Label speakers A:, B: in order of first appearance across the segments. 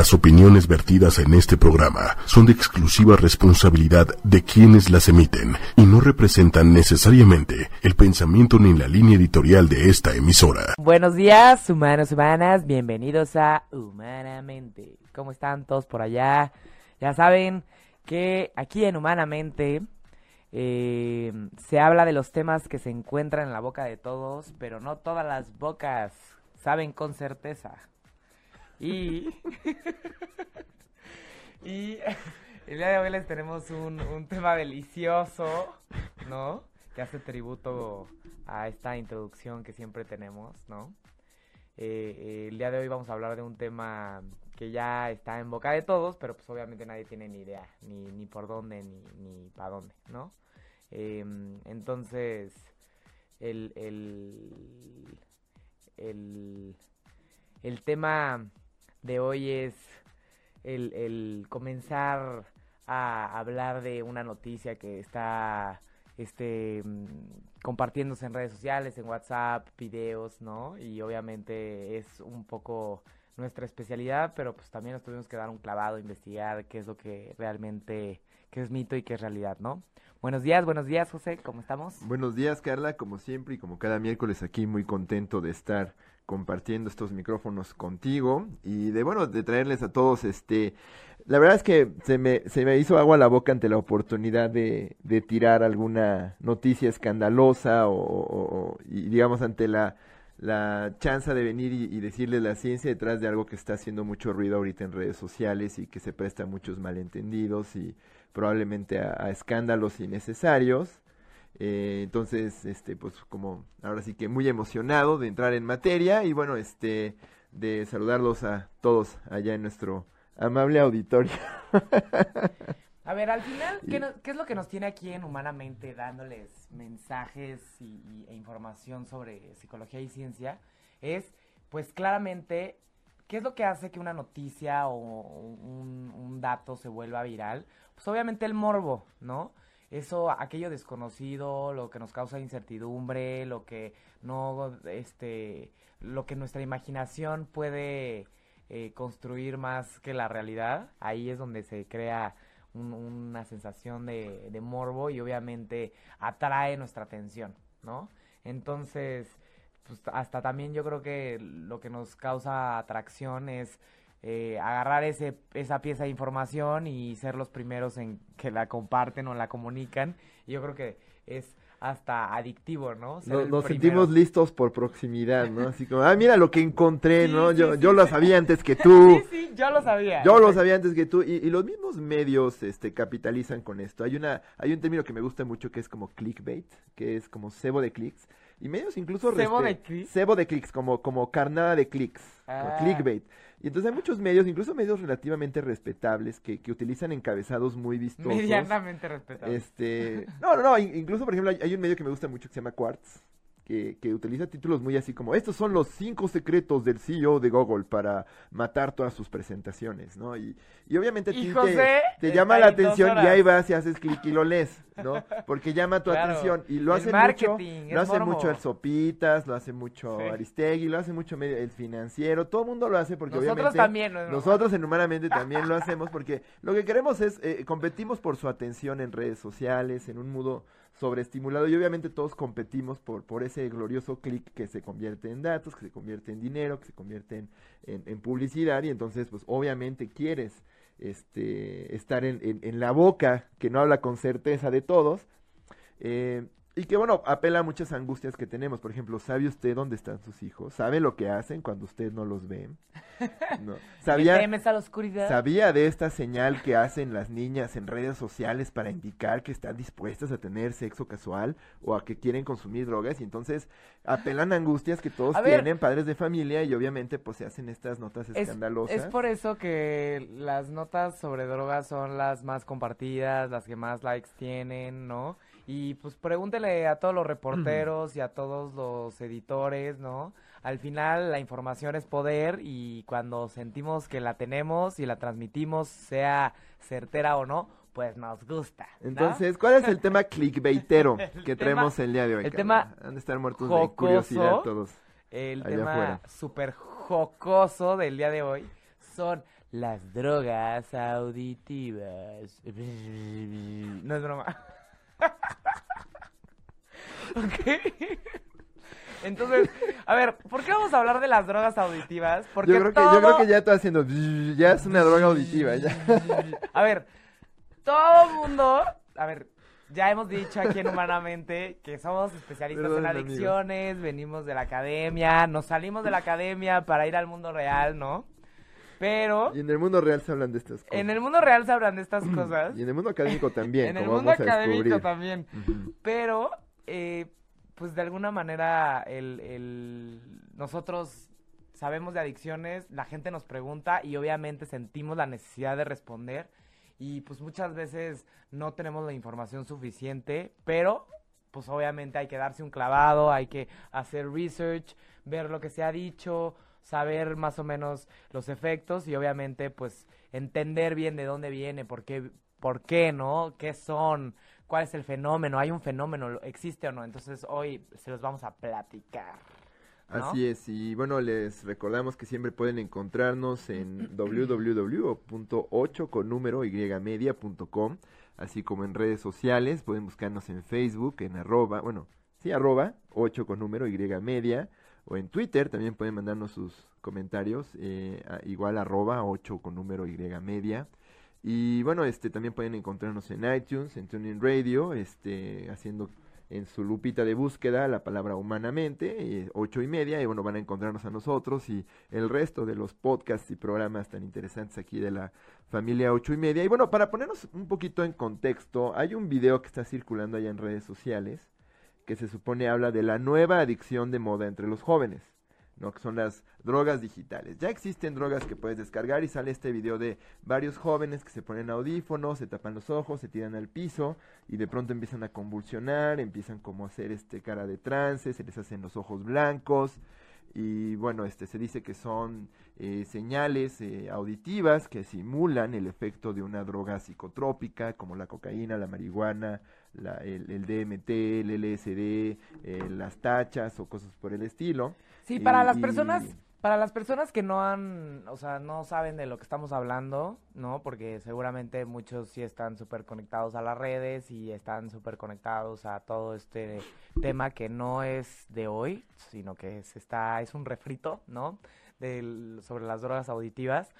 A: Las opiniones vertidas en este programa son de exclusiva responsabilidad de quienes las emiten y no representan necesariamente el pensamiento ni la línea editorial de esta emisora.
B: Buenos días, humanos, humanas, bienvenidos a Humanamente. ¿Cómo están todos por allá? Ya saben que aquí en Humanamente eh, se habla de los temas que se encuentran en la boca de todos, pero no todas las bocas saben con certeza. Y, y el día de hoy les tenemos un, un tema delicioso, ¿no? Que hace tributo a esta introducción que siempre tenemos, ¿no? Eh, el día de hoy vamos a hablar de un tema que ya está en boca de todos, pero pues obviamente nadie tiene ni idea, ni, ni por dónde, ni, ni para dónde, ¿no? Em, entonces, el, el, el, el tema de hoy es el, el comenzar a hablar de una noticia que está este mm, compartiéndose en redes sociales, en WhatsApp, videos, ¿no? Y obviamente es un poco nuestra especialidad, pero pues también nos tuvimos que dar un clavado, investigar qué es lo que realmente, qué es mito y qué es realidad, ¿no? Buenos días, buenos días, José, ¿cómo estamos?
C: Buenos días, Carla, como siempre y como cada miércoles aquí, muy contento de estar compartiendo estos micrófonos contigo y de bueno de traerles a todos este la verdad es que se me, se me hizo agua la boca ante la oportunidad de, de tirar alguna noticia escandalosa o, y digamos ante la, la chance de venir y, decirles la ciencia detrás de algo que está haciendo mucho ruido ahorita en redes sociales y que se presta a muchos malentendidos y probablemente a escándalos innecesarios eh, entonces, este, pues como ahora sí que muy emocionado de entrar en materia y bueno, este, de saludarlos a todos allá en nuestro amable auditorio.
B: A ver, al final, ¿qué, no, ¿qué, es lo que nos tiene aquí en Humanamente dándoles mensajes y, y, e información sobre psicología y ciencia? Es, pues claramente, ¿qué es lo que hace que una noticia o un, un dato se vuelva viral? Pues obviamente el morbo, ¿no? Eso, aquello desconocido, lo que nos causa incertidumbre, lo que no, este, lo que nuestra imaginación puede eh, construir más que la realidad, ahí es donde se crea un, una sensación de, de morbo y obviamente atrae nuestra atención, ¿no? Entonces, pues hasta también yo creo que lo que nos causa atracción es eh, agarrar ese, esa pieza de información y ser los primeros en que la comparten o la comunican. Y yo creo que es hasta adictivo, ¿no?
C: Nos, nos sentimos listos por proximidad, ¿no? Así como, ah, mira lo que encontré, sí, ¿no? Sí, yo, sí. yo lo sabía antes que tú.
B: sí, sí, yo lo sabía.
C: Yo lo sabía antes que tú. Y, y, los mismos medios este, capitalizan con esto. Hay, una, hay un término que me gusta mucho que es como clickbait, que es como cebo de clics. Y medios incluso...
B: ¿Cebo de clics?
C: Cebo de clics, como, como carnada de clics, ah. clickbait. Y entonces hay muchos medios, incluso medios relativamente respetables, que, que utilizan encabezados muy vistosos.
B: Medianamente respetables.
C: Este, no, no, no, incluso por ejemplo hay, hay un medio que me gusta mucho que se llama Quartz, que, que, utiliza títulos muy así como estos son los cinco secretos del CEO de Google para matar todas sus presentaciones, ¿no? Y, y obviamente
B: ¿Y
C: te, te llama la atención y ahí vas y haces clic y lo lees, ¿no? Porque llama tu claro. atención y lo hace mucho, lo hace mucho el Sopitas, lo hace mucho sí. Aristegui, lo hace mucho el financiero, todo el mundo lo hace porque
B: nosotros
C: obviamente
B: también, ¿no?
C: nosotros en Humanamente también lo hacemos porque lo que queremos es eh, competimos por su atención en redes sociales, en un mundo sobreestimulado y obviamente todos competimos por, por ese glorioso clic que se convierte en datos, que se convierte en dinero, que se convierte en, en, publicidad y entonces pues obviamente quieres este, estar en, en, en, la boca que no habla con certeza de todos. Eh, y que bueno, apela a muchas angustias que tenemos. Por ejemplo, ¿sabe usted dónde están sus hijos? ¿Sabe lo que hacen cuando usted no los ve?
B: No. ¿Sabía, a la oscuridad?
C: ¿Sabía de esta señal que hacen las niñas en redes sociales para indicar que están dispuestas a tener sexo casual o a que quieren consumir drogas? Y entonces apelan a angustias que todos a tienen, ver, padres de familia, y obviamente pues se hacen estas notas escandalosas.
B: Es, es por eso que las notas sobre drogas son las más compartidas, las que más likes tienen, ¿no? Y pues pregúntele a todos los reporteros y a todos los editores, ¿no? Al final la información es poder y cuando sentimos que la tenemos y la transmitimos, sea certera o no, pues nos gusta. ¿no?
C: Entonces, ¿cuál es el tema clickbaitero que traemos el día de hoy?
B: El tema
C: han de estar muertos jocoso, de curiosidad todos.
B: El tema súper jocoso del día de hoy son las drogas auditivas. No es broma. Ok. Entonces, a ver, ¿por qué vamos a hablar de las drogas auditivas? Porque
C: yo, creo que, yo creo que ya está haciendo... Ya es una droga auditiva, ya.
B: A ver, todo mundo... A ver, ya hemos dicho aquí en Humanamente que somos especialistas en adicciones, venimos de la academia, nos salimos de la academia para ir al mundo real, ¿no? Pero...
C: Y en el mundo real se hablan de estas cosas.
B: En el mundo real se hablan de estas cosas.
C: y en el mundo académico también.
B: en el mundo académico también. Pero, eh, pues de alguna manera, el, el, nosotros sabemos de adicciones, la gente nos pregunta y obviamente sentimos la necesidad de responder y pues muchas veces no tenemos la información suficiente, pero pues obviamente hay que darse un clavado, hay que hacer research, ver lo que se ha dicho, saber más o menos los efectos y obviamente pues entender bien de dónde viene, por qué, por qué, ¿no? ¿Qué son? ¿Cuál es el fenómeno? ¿Hay un fenómeno? ¿Existe o no? Entonces hoy se los vamos a platicar.
C: Así es, y bueno, les recordamos que siempre pueden encontrarnos en www.8 con número y media.com, así como en redes sociales, pueden buscarnos en Facebook, en arroba, bueno, sí, arroba, 8 con número y media, o en Twitter también pueden mandarnos sus comentarios, eh, igual arroba 8 con número y media. Y bueno, este también pueden encontrarnos en iTunes, en Tuning Radio, este, haciendo en su lupita de búsqueda la palabra humanamente, eh, ocho y media, y bueno, van a encontrarnos a nosotros y el resto de los podcasts y programas tan interesantes aquí de la familia ocho y media. Y bueno, para ponernos un poquito en contexto, hay un video que está circulando allá en redes sociales que se supone habla de la nueva adicción de moda entre los jóvenes. ¿no? que son las drogas digitales. Ya existen drogas que puedes descargar y sale este video de varios jóvenes que se ponen audífonos, se tapan los ojos, se tiran al piso y de pronto empiezan a convulsionar, empiezan como a hacer este cara de trance, se les hacen los ojos blancos y bueno, este se dice que son eh, señales eh, auditivas que simulan el efecto de una droga psicotrópica como la cocaína, la marihuana, la, el, DMT, el LSD, eh, las tachas o cosas por el estilo.
B: Sí, para las personas, para las personas que no han, o sea, no saben de lo que estamos hablando, ¿no? Porque seguramente muchos sí están súper conectados a las redes y están súper conectados a todo este tema que no es de hoy, sino que es, está, es un refrito, ¿no? sobre las drogas auditivas.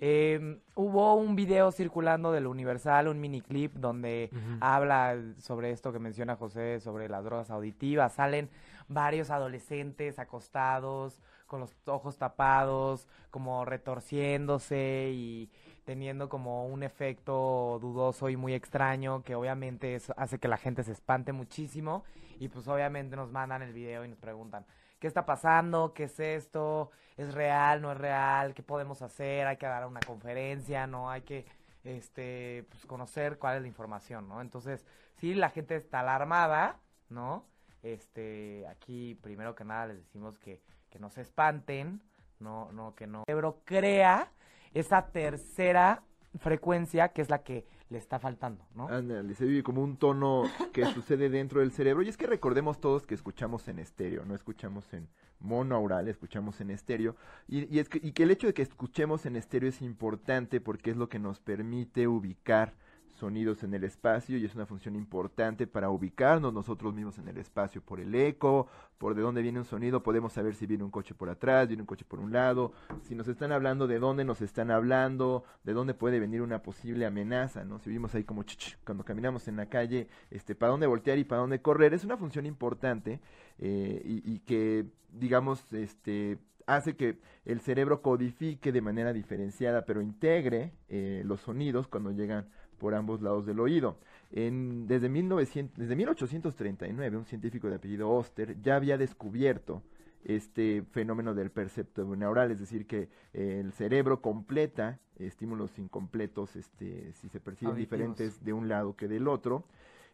B: Eh, hubo un video circulando del Universal, un mini clip donde habla sobre esto que menciona José, sobre las drogas auditivas. Salen varios adolescentes acostados, con los ojos tapados, como retorciéndose y teniendo como un efecto dudoso y muy extraño que obviamente hace que la gente se espante muchísimo y pues obviamente nos mandan el video y nos preguntan, ¿qué está pasando? ¿Qué es esto? ¿Es real? ¿No es real? ¿Qué podemos hacer? Hay que dar una conferencia, ¿no? Hay que este pues conocer cuál es la información, ¿no? Entonces, sí, la gente está alarmada, ¿no? Este, aquí primero que nada les decimos que, que no se espanten, no, no, que no. El cerebro crea esa tercera frecuencia que es la que le está faltando, ¿no?
C: Ándale, se vive como un tono que sucede dentro del cerebro. Y es que recordemos todos que escuchamos en estéreo, no escuchamos en monaural, escuchamos en estéreo. Y, y, es que, y que el hecho de que escuchemos en estéreo es importante porque es lo que nos permite ubicar sonidos en el espacio y es una función importante para ubicarnos nosotros mismos en el espacio por el eco, por de dónde viene un sonido, podemos saber si viene un coche por atrás, viene un coche por un lado, si nos están hablando de dónde nos están hablando, de dónde puede venir una posible amenaza, ¿no? Si vimos ahí como ch cuando caminamos en la calle, este, para dónde voltear y para dónde correr, es una función importante eh, y, que, digamos, este, hace que el cerebro codifique de manera diferenciada, pero integre eh, los sonidos cuando llegan por ambos lados del oído. En, desde, 1900, desde 1839, un científico de apellido Oster ya había descubierto este fenómeno del percepto neural, es decir, que eh, el cerebro completa estímulos incompletos este, si se perciben diferentes de un lado que del otro.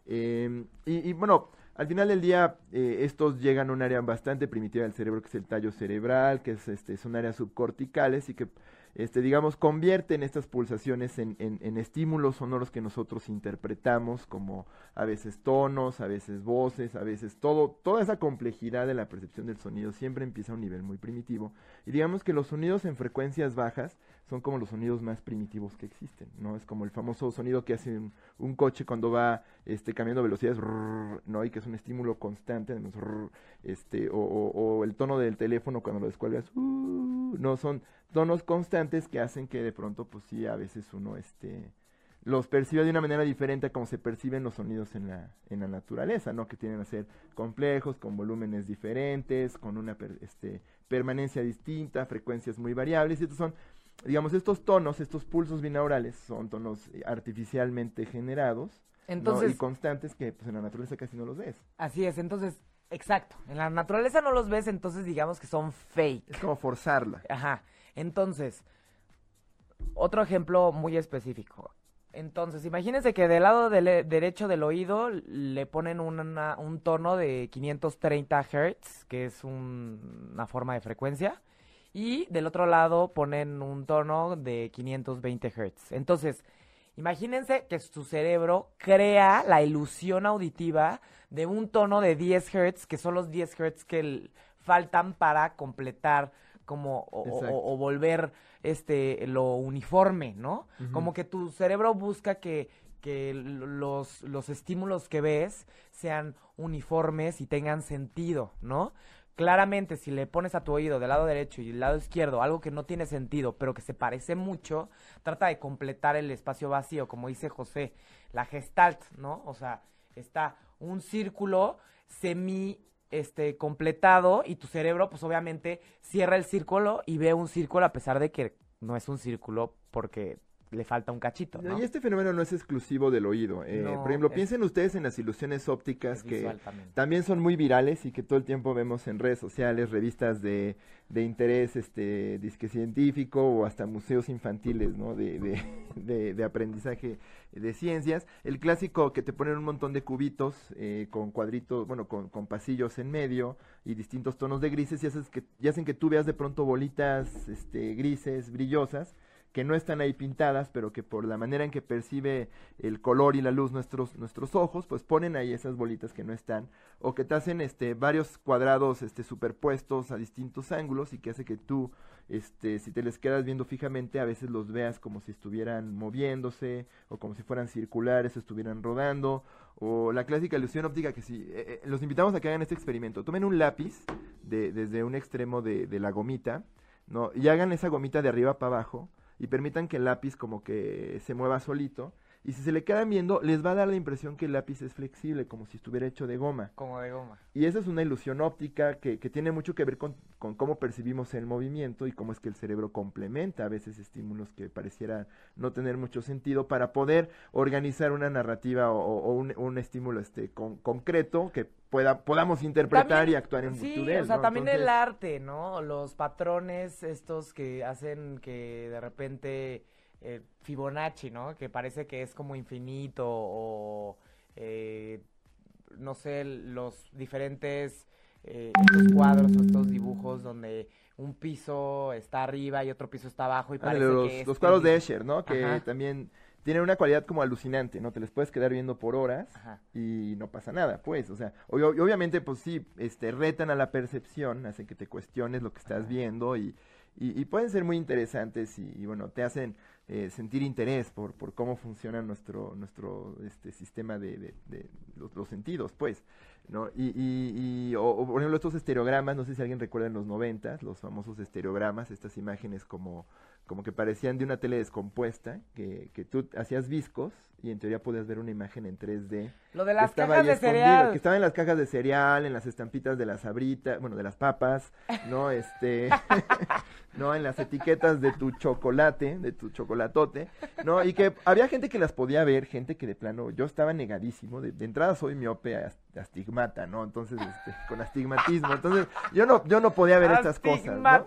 C: Em, y, bueno, al final del día eh, estos llegan a un área bastante primitiva del cerebro que es el tallo cerebral, que es, este, son áreas subcorticales y que este, digamos, convierten estas pulsaciones en, en, estímulos sonoros que nosotros interpretamos como a veces tonos, a veces voces, a veces todo, toda esa complejidad de la percepción del sonido siempre empieza a un nivel muy primitivo. Y digamos que los sonidos en frecuencias bajas son como los sonidos más primitivos que existen, ¿no? Es como el famoso sonido que hace un, coche cuando va este, cambiando velocidades, ¿no? Y que es un estímulo constante, este, o, o, el tono del teléfono cuando lo descuelgas, uh, no, son tonos constantes que hacen que de pronto, pues sí, a veces uno, este, los percibe de una manera diferente a como se perciben los sonidos en la, en la naturaleza, ¿no? Que tienen a ser complejos, con volúmenes diferentes, con una este, permanencia distinta, frecuencias muy variables. Y estos son, digamos, estos tonos, estos pulsos binaurales, son tonos artificialmente generados entonces, y constantes que pues, en la naturaleza casi no los ves.
B: Así es, entonces, exacto. En la naturaleza no los ves, entonces digamos que son fake.
C: Es como forzarla.
B: Ajá. Entonces, otro ejemplo muy específico entonces, imagínense que del lado derecho del oído le ponen un tono de 530 Hz, que es una forma de frecuencia, y del otro lado ponen un tono de 520 Hz. Entonces, imagínense que su cerebro crea la ilusión auditiva de un tono de 10 Hz, que son los 10 Hz que faltan para completar como o, volver este lo uniforme, ¿no? Como que tu cerebro busca que, que los, los estímulos que ves sean uniformes y tengan sentido, ¿no? Claramente, si le pones a tu oído del lado derecho y del lado izquierdo algo que no tiene sentido, pero que se parece mucho, trata de completar el espacio vacío, como dice José, la gestalt, ¿no? O sea, está un círculo semi este, completado y tu cerebro, pues obviamente, cierra el círculo y ve un círculo a pesar de que no es un círculo porque le falta un cachito. ¿no?
C: Y este fenómeno no es exclusivo del oído. Eh, por ejemplo, piensen ustedes en las ilusiones ópticas que también. son muy virales y que todo el tiempo vemos en redes sociales, revistas de, de interés este, disque científico o hasta museos infantiles ¿no? de, de, de, aprendizaje de ciencias. El clásico que te ponen un montón de cubitos eh, con cuadritos, bueno, con, con, pasillos en medio y distintos tonos de grises y, haces que, y hacen que tú veas de pronto bolitas este, grises, brillosas que no están ahí pintadas, pero que por la manera en que percibe el color y la luz nuestros, nuestros ojos, pues ponen ahí esas bolitas que no están, o que te hacen este, varios cuadrados este, superpuestos a distintos ángulos y que hace que tú, este, si te les quedas viendo fijamente, a veces los veas como si estuvieran moviéndose, o como si fueran circulares, o estuvieran rodando, o la clásica ilusión óptica que si, eh, eh, los invitamos a que hagan este experimento, tomen un lápiz de, desde un extremo de, de la gomita, ¿no? y hagan esa gomita de arriba para abajo, y permitan que el lápiz como que se mueva solito. Y si se le quedan viendo, les va a dar la impresión que el lápiz es flexible, como si estuviera hecho de goma.
B: Como de goma.
C: Y esa es una ilusión óptica que, que tiene mucho que ver con, con, cómo percibimos el movimiento y cómo es que el cerebro complementa a veces estímulos que pareciera no tener mucho sentido para poder organizar una narrativa o, un, un, estímulo este con, concreto que pueda, podamos interpretar y actuar en
B: sí, o sea, también el arte, ¿no? Los patrones estos que hacen que de repente eh, Fibonacci, ¿no? Que parece que es como infinito o, eh, no sé, los diferentes eh, estos cuadros o estos dibujos donde un piso está arriba y otro piso está abajo y parece
C: los,
B: que
C: los cuadros de Escher, ¿no? Que también tienen una cualidad como alucinante, ¿no? Te les puedes quedar viendo por horas y no pasa nada, pues, o sea, obviamente, pues sí, este, retan a la percepción, hacen que te cuestiones lo que estás viendo y, y, pueden ser muy interesantes y, bueno, te hacen eh, sentir interés por, por cómo funciona nuestro, nuestro este, sistema de, de, los, sentidos, pues, ¿no? Y, y, o, por ejemplo, estos estereogramas, no sé si alguien recuerda en los noventas, los famosos estereogramas, estas imágenes como como que parecían de una tele descompuesta, que, que tú hacías viscos y en teoría podías ver una imagen en 3D.
B: Lo de las cajas de cereal.
C: Que estaba en las cajas de cereal, en las estampitas de las sabritas, bueno, de las papas, ¿no? Este, ¿no? En las etiquetas de tu chocolate, de tu chocolatote, ¿no? Y que había gente que las podía ver, gente que de plano, yo estaba negadísimo, de, entrada soy miope astigmata, ¿no? Entonces, este, con astigmatismo, entonces, yo no, yo no podía ver estas cosas, ¿no?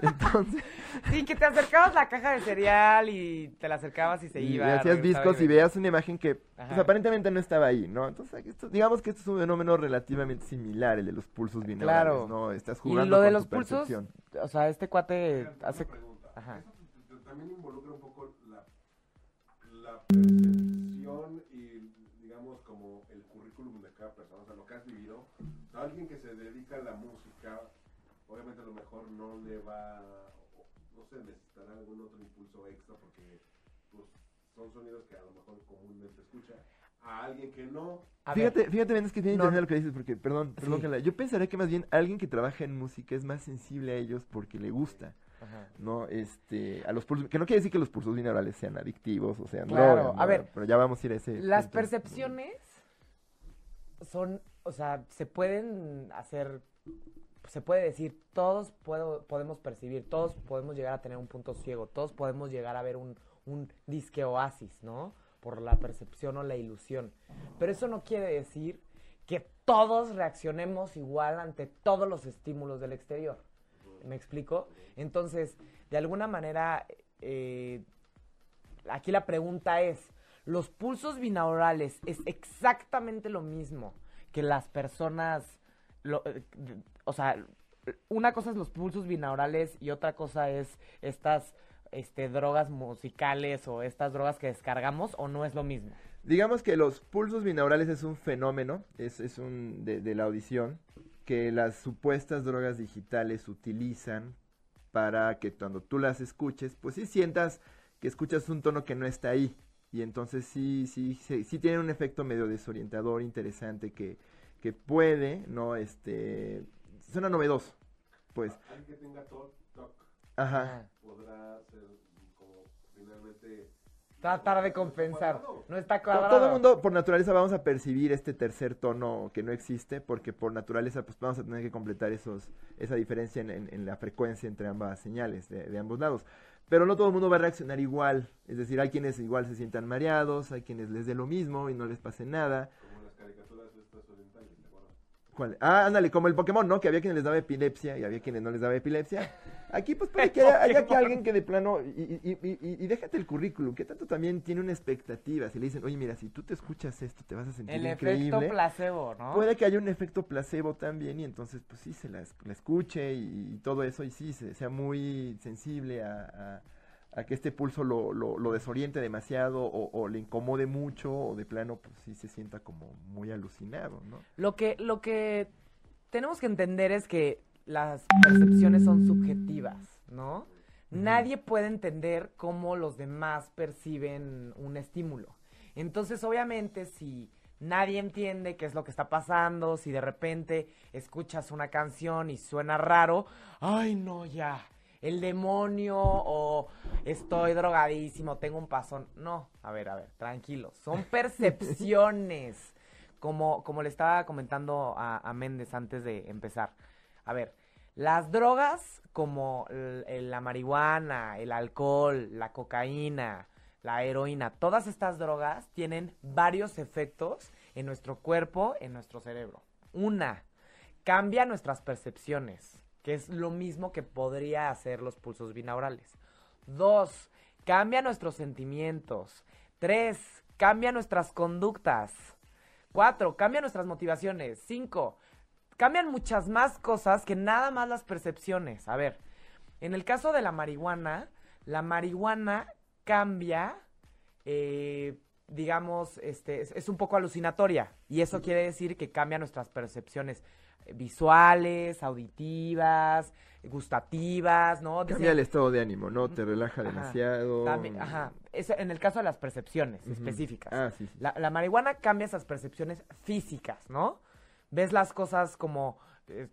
B: Entonces. Sí, que te acercabas la caja de cereal y te la acercabas y se iba.
C: Y hacías viscos y veías una imagen que, pues, aparentemente no estaba ahí, ¿no? Entonces, digamos que esto es un fenómeno relativamente similar, el de los pulsos binaurales, claro. ¿no? Estás jugando
B: y lo de los pulsos, o sea, este cuate hace...
A: Ajá. También involucra un poco la, la percepción y, digamos, como el currículum de cada persona, o sea, lo que has vivido. O sea, alguien que se dedica a la música, obviamente a lo mejor no le va
D: no sé, necesitará algún otro impulso extra porque pues, son sonidos que a lo mejor comúnmente escucha a alguien que no.
C: fíjate, fíjate, es que bien no, lo que dices, porque, perdón, perdón, yo pensaría que más bien alguien que trabaja en música es más sensible a ellos porque le gusta. ¿no? Este, a los pulsos, que no quiere decir que los pulsos binaurales sean adictivos, o sea,
B: claro, a ver,
C: pero ya vamos a ir a ese.
B: Las percepciones son, o sea, se pueden hacer, se puede decir, todos puedo, podemos percibir, todos podemos llegar a tener un punto ciego, todos podemos llegar a ver un, un disque oasis, ¿no? Por la percepción o la ilusión. Pero eso no quiere decir que todos reaccionemos igual ante todos los estímulos del exterior. ¿Me explico? Entonces, de alguna manera, eh, aquí la pregunta es, ¿los pulsos binaurales es exactamente lo mismo que las personas, eh, o sea, una cosa es los pulsos binaurales y otra cosa es estas este, drogas musicales o estas drogas que descargamos o no es lo mismo?
C: Digamos que los pulsos binaurales es un fenómeno, es, es un de la audición, que las supuestas drogas digitales utilizan para que cuando tú las escuches, pues sí sientas que escuchas un tono que no está ahí. Y entonces sí, sí, sí, sí tiene un efecto medio desorientador, interesante, que, que puede, ¿no? Este, suena novedoso, pues.
D: Alguien que tenga TOC,
C: Ajá.
D: Podrá ser como finalmente
B: Tratar de compensar. No está cuadrado.
C: Todo el mundo, por naturaleza, vamos a percibir este tercer tono que no existe, porque por naturaleza, pues vamos a tener que completar esos, esa diferencia en, la frecuencia entre ambas señales de, ambos lados. Pero no todo el mundo va a reaccionar igual. Es decir, hay quienes igual se sientan mareados, hay quienes les dé lo mismo y no les pase nada.
D: Como las caricaturas estas orientales,
C: ¿Cuál? Ah, ándale, como el Pokémon, ¿no? Que había quienes les daba epilepsia y había quienes no les daba epilepsia. Aquí, pues, puede que haya, aquí alguien que de plano, y, y, y, déjate el currículum, que tanto también tiene una expectativa. Si le dicen, oye, mira, si tú te escuchas esto, te vas a sentir el increíble. El
B: efecto placebo, ¿no?
C: Puede que haya un efecto placebo también, y entonces, pues sí, se la, escuche y, todo eso, y sí, se, sea muy sensible a, a, que este pulso lo, lo, lo desoriente demasiado o, o, le incomode mucho, o de plano, pues sí se sienta como muy alucinado, ¿no?
B: Lo que, lo que tenemos que entender es que las percepciones son subjetivas, ¿no? Nadie puede entender cómo los demás perciben un estímulo. Entonces, obviamente, si nadie entiende qué es lo que está pasando, si de repente escuchas una canción y suena raro, ay, no, ya, el demonio o estoy drogadísimo, tengo un pasón. No, a ver, a ver, tranquilo, son percepciones. Como, como le estaba comentando a, a Méndez antes de empezar. A ver, las drogas como la marihuana, el alcohol, la cocaína, la heroína, todas estas drogas tienen varios efectos en nuestro cuerpo, en nuestro cerebro. Una, cambia nuestras percepciones, que es lo mismo que podría hacer los pulsos binaurales. Dos, cambia nuestros sentimientos. Tres, cambia nuestras conductas. Cuatro, cambia nuestras motivaciones. Cinco, cambian muchas más cosas que nada más las percepciones. A ver, en el caso de la marihuana, la marihuana cambia, eh, digamos, este, es, un poco alucinatoria. Y eso quiere decir que cambia nuestras percepciones visuales, auditivas, gustativas, ¿no?
C: Cambia el estado de ánimo, ¿no? Te relaja demasiado.
B: ajá. Es en el caso de las percepciones específicas.
C: Ah, sí,
B: La, la marihuana cambia esas percepciones físicas, ¿no? ves las cosas como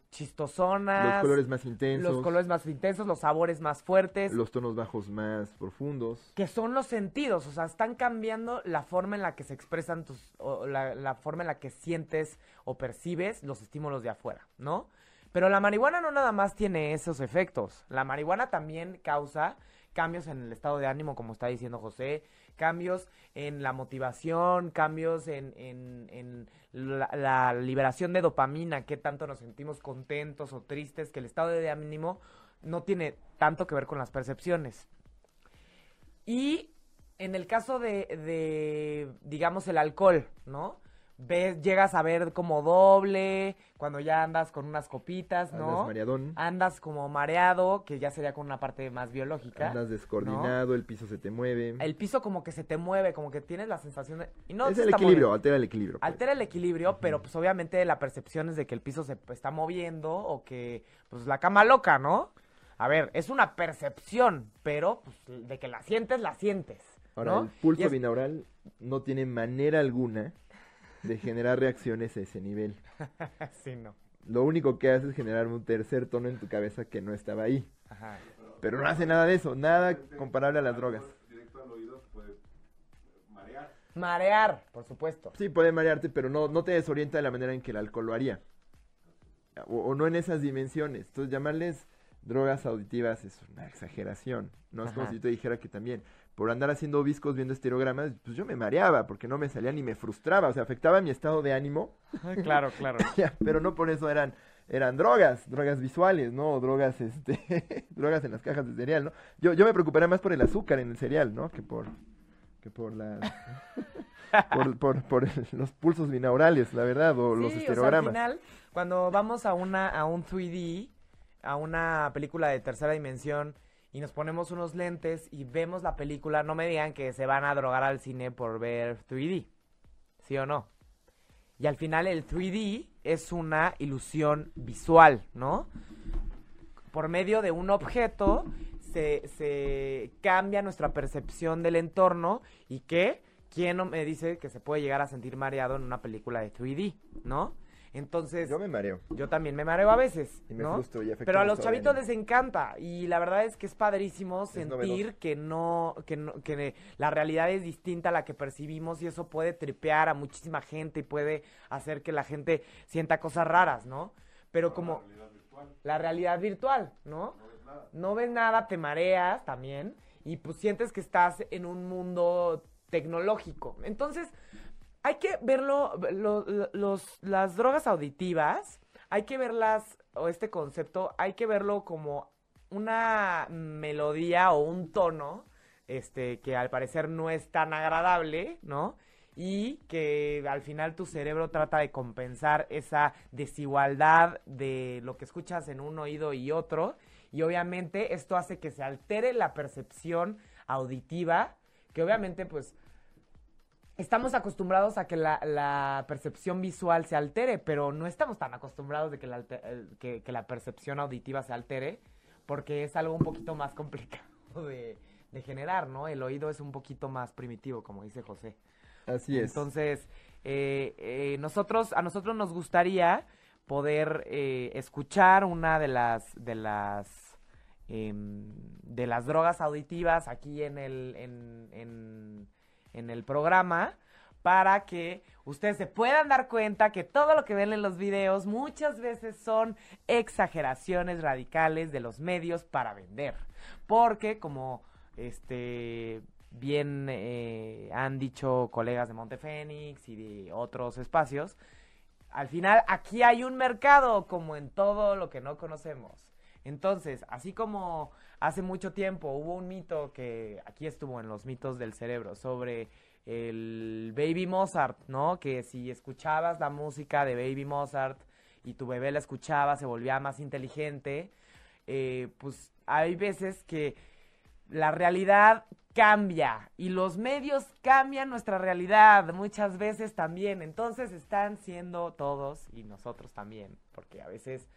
B: chistosonas.
C: Los colores más intensos.
B: Los colores más intensos, los sabores más fuertes.
C: Los tonos bajos más profundos.
B: Que son los sentidos, o sea, están cambiando la forma en la que se expresan tus, o la, la forma en la que sientes o percibes los estímulos de afuera, ¿no? Pero la marihuana no nada más tiene esos efectos. La marihuana también causa cambios en el estado de ánimo, como está diciendo José, cambios en la motivación, cambios en, en, la, liberación de dopamina, qué tanto nos sentimos contentos o tristes, que el estado de ánimo no tiene tanto que ver con las percepciones. Y en el caso de, de digamos, el alcohol, ¿no? Ves, llegas a ver como doble, cuando ya andas con unas copitas, ¿no?
C: Andas mareadón.
B: Andas como mareado, que ya sería con una parte más biológica.
C: Andas descoordinado, el piso se te mueve.
B: El piso como que se te mueve, como que tienes la sensación de... Y no
C: es el equilibrio, altera el equilibrio.
B: Pues. Altera el equilibrio, pero pues obviamente la percepción es de que el piso se está moviendo o que, pues la cama loca, ¿no? a ver, es una percepción, pero pues, de que la sientes, la sientes.
C: Ahora,
B: ¿no?
C: el pulso
B: es-
C: binaural no tiene manera alguna de generar reacciones a ese nivel.
B: sí, no.
C: Lo único que hace es generar un tercer tono en tu cabeza que no estaba ahí.
B: Ajá.
C: Pero no hace nada de eso, nada comparable a las drogas.
D: Directo al oído puede marear.
B: Marear, por supuesto.
C: Sí, puede marearte, pero no, no te desorienta de la manera en que el alcohol lo haría. O, o no en esas dimensiones. Entonces, llamarles drogas auditivas es una exageración. No es como si yo te dijera que también, por andar haciendo viscos, viendo estereogramas, pues yo me mareaba, porque no me salía ni me frustraba. O sea, afectaba mi estado de ánimo,
B: claro, claro.
C: ya, pero no por eso eran eran drogas, drogas visuales, ¿no? O drogas, este, drogas en las cajas de cereal, ¿no? Yo, yo me preocuparía más por el azúcar en el cereal, ¿no? Que por, que por las, por, por, por los pulsos binaurales, la verdad, o los
B: Sí, o sea, al
C: estereogramas.
B: final, cuando vamos a una a un 3D, a una película de tercera dimensión y nos ponemos unos lentes y vemos la película, no me digan que se van a drogar al cine por ver 3D. ¿Sí o no? Y al final el 3D es una ilusión visual, ¿no? Por medio de un objeto se, se cambia nuestra percepción del entorno y que, ¿quién me dice que se puede llegar a sentir mareado en una película de 3D, ¿no? Entonces,
C: Yo me mareo.
B: yo también me mareo a veces,
C: Y me
B: ¿no?
C: frustro y afecta
B: Pero a los chavitos les encanta y la verdad es que es padrísimo sentir que no, que no, que la realidad es distinta a la que percibimos y eso puede tripear a muchísima gente y puede hacer que la gente sienta cosas raras, ¿no? Pero como la realidad virtual, ¿no? No ves nada, te mareas también y pues sientes que estás en un mundo tecnológico. Entonces, hay que verlo, lo- lo- los, las drogas auditivas, hay que verlas, o este concepto, hay que verlo como una melodía o un tono, este, que al parecer no es tan agradable, ¿no? Y que al final tu cerebro trata de compensar esa desigualdad de lo que escuchas en un oído y otro. Y obviamente esto hace que se altere la percepción auditiva, que obviamente pues estamos acostumbrados a que la, la percepción visual se altere, pero no estamos tan acostumbrados de que la, eh, que, que la percepción auditiva se altere, porque es algo un poquito más complicado de, de generar, ¿no? El oído es un poquito más primitivo, como dice José.
C: Así es.
B: Entonces, eh, eh, nosotros, a nosotros nos gustaría poder eh, escuchar una de las, de las, em, de las drogas auditivas aquí en el, en, en, en el programa para que ustedes se puedan dar cuenta que todo lo que ven en los videos muchas veces son exageraciones radicales de los medios para vender. Porque como este bien eh, han dicho colegas de Montefénix y de otros espacios, al final aquí hay un mercado como en todo lo que no conocemos. Entonces, así como hace mucho tiempo hubo un mito que aquí estuvo en los mitos del cerebro sobre el Baby Mozart, ¿no? Que si escuchabas la música de Baby Mozart y tu bebé la escuchaba, se volvía más inteligente, eh, pues hay veces que la realidad cambia y los medios cambian nuestra realidad muchas veces también. Entonces están siendo todos y nosotros también, porque a veces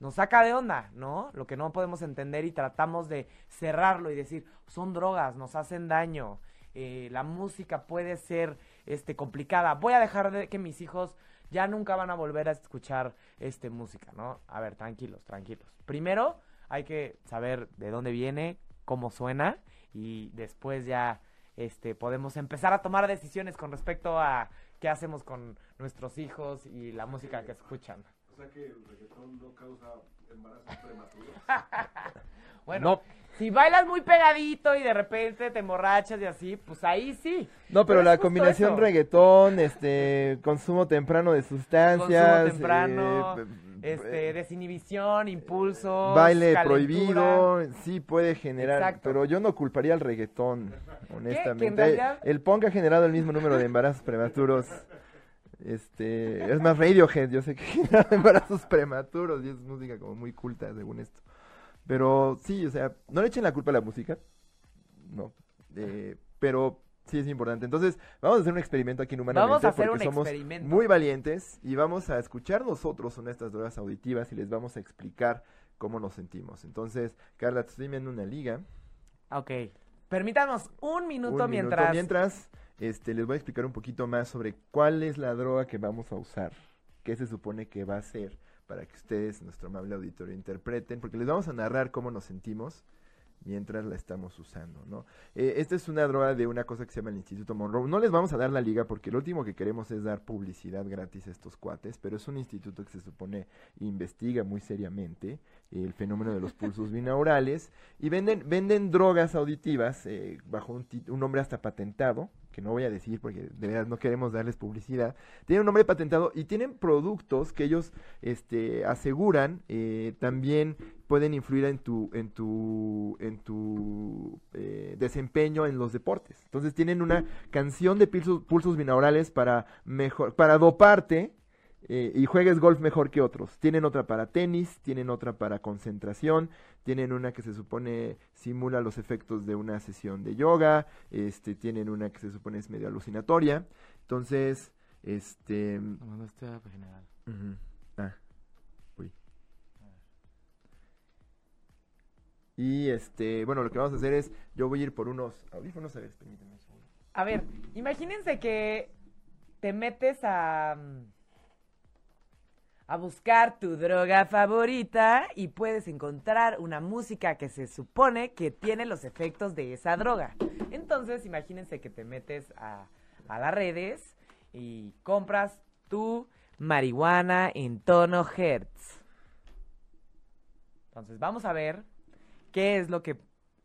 B: nos saca de onda, ¿no? Lo que no podemos entender y tratamos de cerrarlo y decir, son drogas, nos hacen daño, eh, la música puede ser este, complicada, voy a dejar de que mis hijos ya nunca van a volver a escuchar este, música, ¿no? A ver, tranquilos, tranquilos. Primero hay que saber de dónde viene, cómo suena y después ya este, podemos empezar a tomar decisiones con respecto a qué hacemos con nuestros hijos y la música que escuchan.
D: O sea que el reggaetón no causa embarazos prematuros.
B: Bueno,
C: No.
B: si bailas muy pegadito y de repente te emborrachas y así, pues ahí sí.
C: No, pero la combinación
B: eso.
C: reggaetón, este, consumo temprano de sustancias,
B: Consumo temprano,
C: eh,
B: este,
C: eh,
B: desinhibición, impulso,
C: baile prohibido, sí puede generar,
B: Exacto.
C: pero yo no culparía al reggaetón, honestamente. El punk ha generado el mismo número de embarazos prematuros. Este, es más Radiohead, yo sé que embarazos prematuros y es música como muy culta según esto. Pero sí, o sea, no le echen la culpa a la música. No. eh, pero sí es importante. Entonces, vamos a hacer un experimento aquí en Humanamente
B: Vamos a hacer
C: porque
B: un
C: somos
B: experimento.
C: muy valientes y vamos a escuchar nosotros son estas drogas auditivas y les vamos a explicar cómo nos sentimos. Entonces, Carla, te estoy enviando una liga.
B: Ok. Permítanos un minuto
C: Un
B: mientras...
C: Mientras, este, les voy a explicar un poquito más sobre cuál es la droga que vamos a usar, qué se supone que va a ser para que ustedes, nuestro amable auditorio, interpreten, porque les vamos a narrar cómo nos sentimos mientras la estamos usando, ¿no? Eh, esta es una droga de una cosa que se llama el Instituto Monroe. No les vamos a dar la liga porque lo último que queremos es dar publicidad gratis a estos cuates, pero es un instituto que se supone investiga muy seriamente el fenómeno de los pulsos binaurales y venden, venden drogas auditivas eh, bajo un, un nombre hasta patentado, que no voy a decir porque de verdad no queremos darles publicidad. Tienen un nombre patentado y tienen productos que ellos este, aseguran eh, también pueden influir en tu en tu en tu eh, desempeño en los deportes. Entonces tienen una canción de pulsos, pulsos binaurales para mejor para doparte eh, y juegues golf mejor que otros. Tienen otra para tenis, tienen otra para concentración, tienen una que se supone simula los efectos de una sesión de yoga, este, tienen una que se supone es medio alucinatoria. Entonces, este,
B: No, no estoy a general.
C: Ujú. Ah, uy. Y este, bueno, lo que vamos a hacer es, yo voy a ir por unos audífonos, a ver, permíteme un segundo.
B: A ver, imagínense que te metes a a buscar tu droga favorita y puedes encontrar una música que se supone que tiene los efectos de esa droga. Entonces, imagínense que te metes a, a las redes y compras tu marihuana en tono Hertz. Entonces, vamos a ver qué es lo que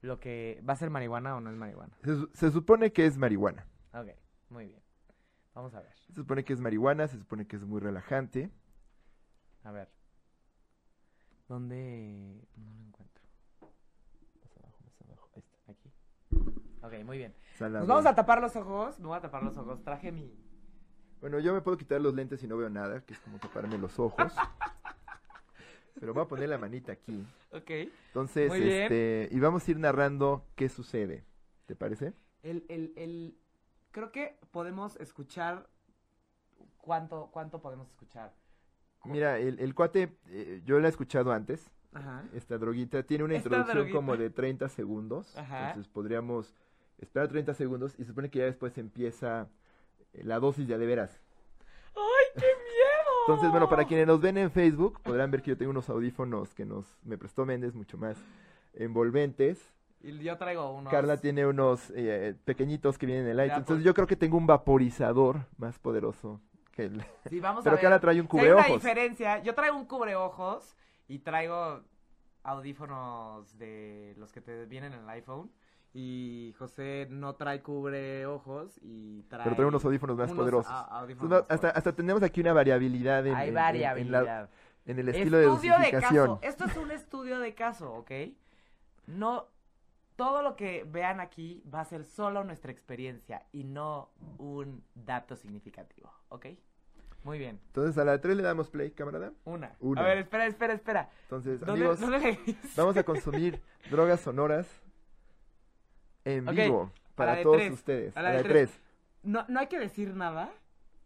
B: lo que va a ser marihuana o no es marihuana.
C: Se, se supone que es marihuana.
B: Ok, muy bien. Vamos a ver.
C: Se supone que es marihuana, se supone que es muy relajante.
B: A ver. ¿Dónde? No lo encuentro.
C: Más abajo, más abajo, ahí está.
B: Aquí. Ok, muy bien. Nos vamos a tapar los ojos. Me voy a tapar los ojos. Traje mi.
C: Bueno, yo me puedo quitar los lentes y no veo nada, que es como taparme los ojos. Pero voy a poner la manita aquí.
B: Ok.
C: Entonces,
B: Muy bien.
C: este, y vamos a ir narrando qué sucede. ¿Te parece?
B: El, el, el. Creo que podemos escuchar. ¿Cuánto, cuánto podemos escuchar?
C: Mira, el, el cuate, eh, yo lo he escuchado antes,
B: Ajá.
C: esta droguita, tiene una introducción
B: droguita.
C: como de 30 segundos.
B: Ajá.
C: Entonces podríamos esperar 30 segundos y se supone que ya después empieza eh, la dosis de a de veras.
B: ¡Ay, qué miedo!
C: Entonces, bueno, para quienes nos ven en Facebook, podrán ver que yo tengo unos audífonos que nos me prestó Méndez, mucho más envolventes.
B: Y yo traigo unos.
C: Carla tiene unos eh, pequeñitos que vienen en el
B: Ya,
C: iTunes. Entonces
B: pues.
C: yo creo que tengo un vaporizador más poderoso que el...
B: Sí, vamos
C: Pero
B: a ver.
C: Carla trae un
B: Si hay una
C: cubreojos.
B: diferencia. Yo traigo un cubreojos y traigo audífonos de los que te vienen en el iPhone. Y José no trae cubreojos y trae.
C: Pero trae unos audífonos más
B: unos
C: poderosos.
B: a- audífonos
C: Entonces,
B: más
C: hasta,
B: poderosos.
C: hasta tenemos aquí una variabilidad en,
B: Hay
C: en- en- en la-
B: variabilidad.
C: en el estilo de
B: estudio de
C: dosificación.
B: caso. Esto es un estudio de caso, ¿ok? No. Todo lo que vean aquí va a ser solo nuestra experiencia y no un dato significativo, ¿ok? Muy bien.
C: Entonces a la 3 le damos play, camarada.
B: Una.
C: Una.
B: A ver, espera, espera, espera.
C: Entonces,
B: ¿Dónde,
C: amigos,
B: dónde
C: vamos a consumir drogas sonoras en vivo
B: a
C: para
B: de
C: todos
B: tres,
C: ustedes.
B: a
C: A
B: la
C: la
B: de
C: de
B: tres.
C: 3.
B: No, no hay que decir nada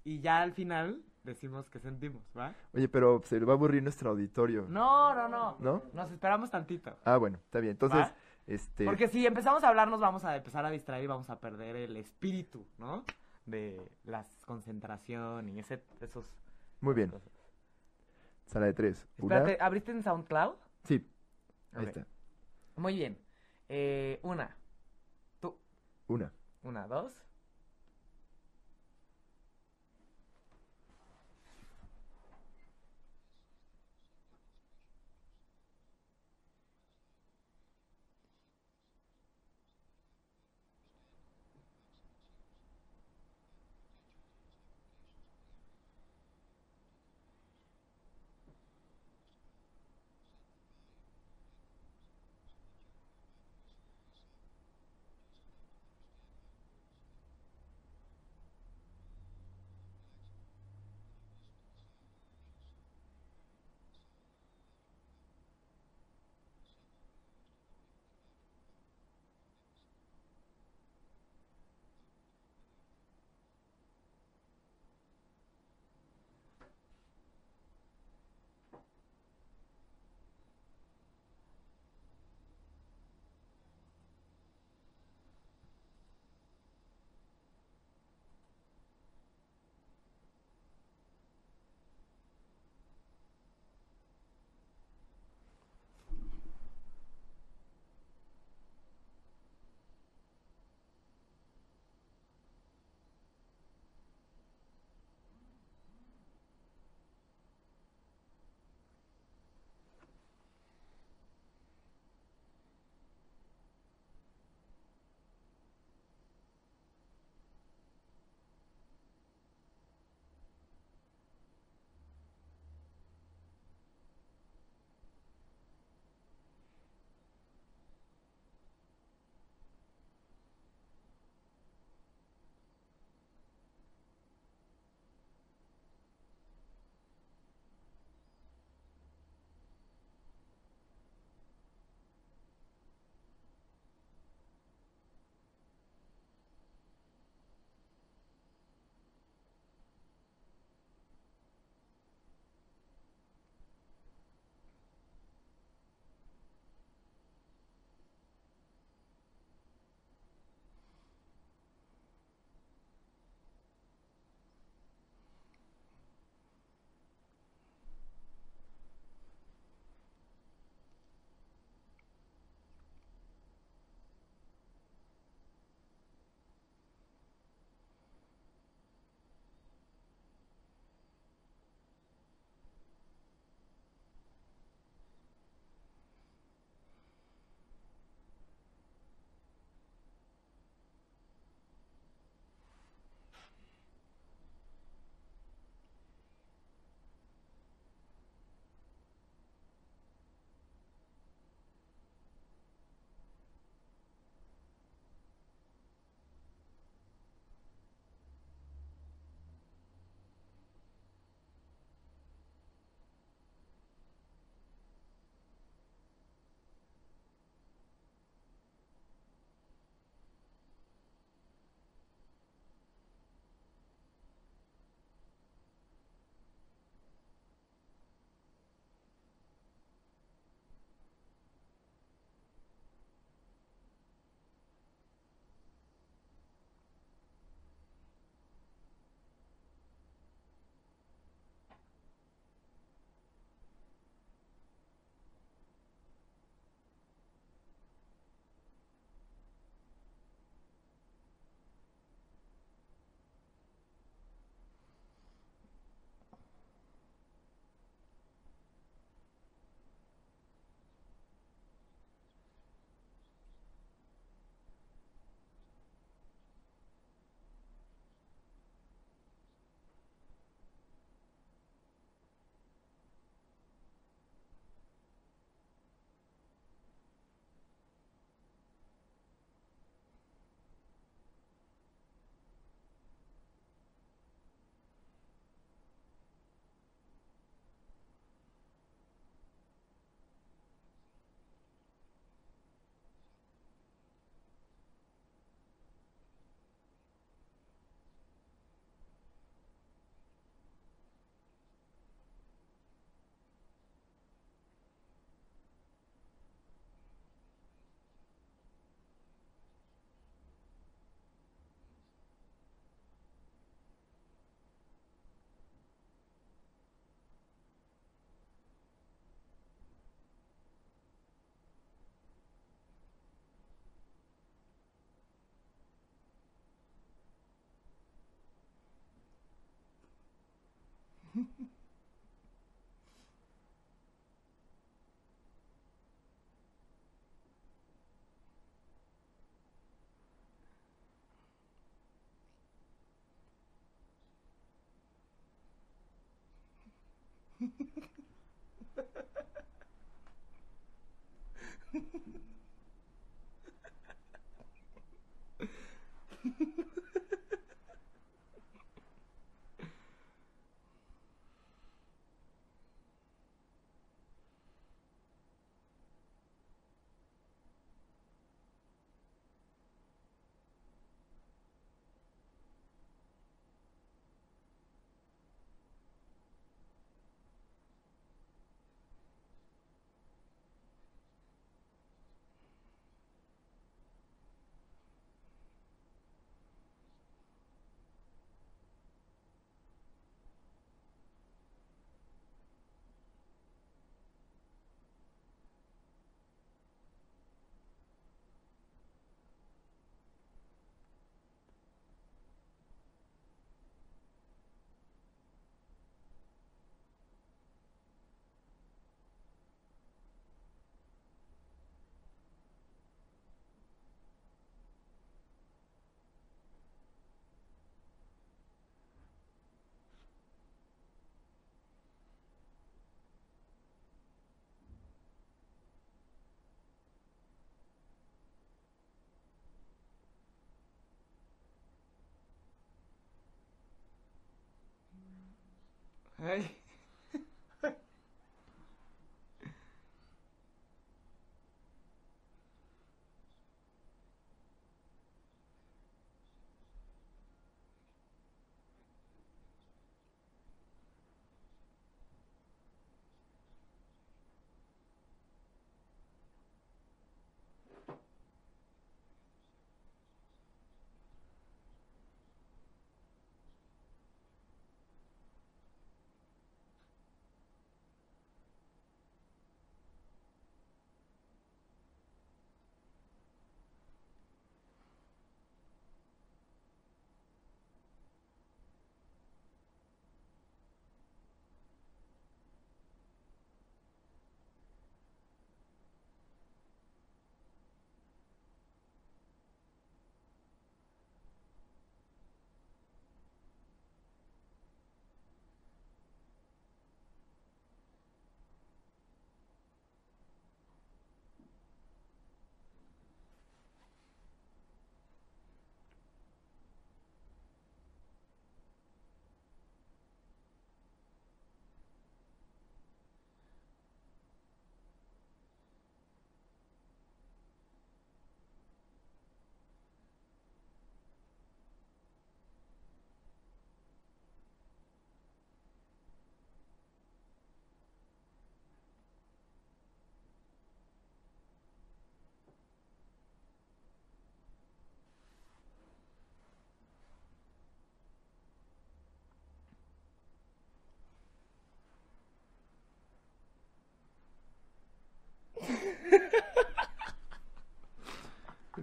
B: y ya al final decimos que sentimos, ¿va?
C: Oye, pero se va a aburrir nuestro auditorio.
B: No, no, no.
C: ¿No?
B: Nos esperamos tantito.
C: Ah, bueno, está bien. Entonces,
B: ¿Va?
C: Este...
B: Porque si empezamos a hablar nos vamos a empezar a distraer y vamos a perder el espíritu, ¿no? De la concentración y ese, esos
C: Muy bien.
B: cosas.
C: Sala de 3. Una.
B: Espérate, ¿abriste en SoundCloud?
C: Sí. Ahí está.
B: Muy bien. Eh, una. Tú.
C: Una.
B: Una, dos. Ay.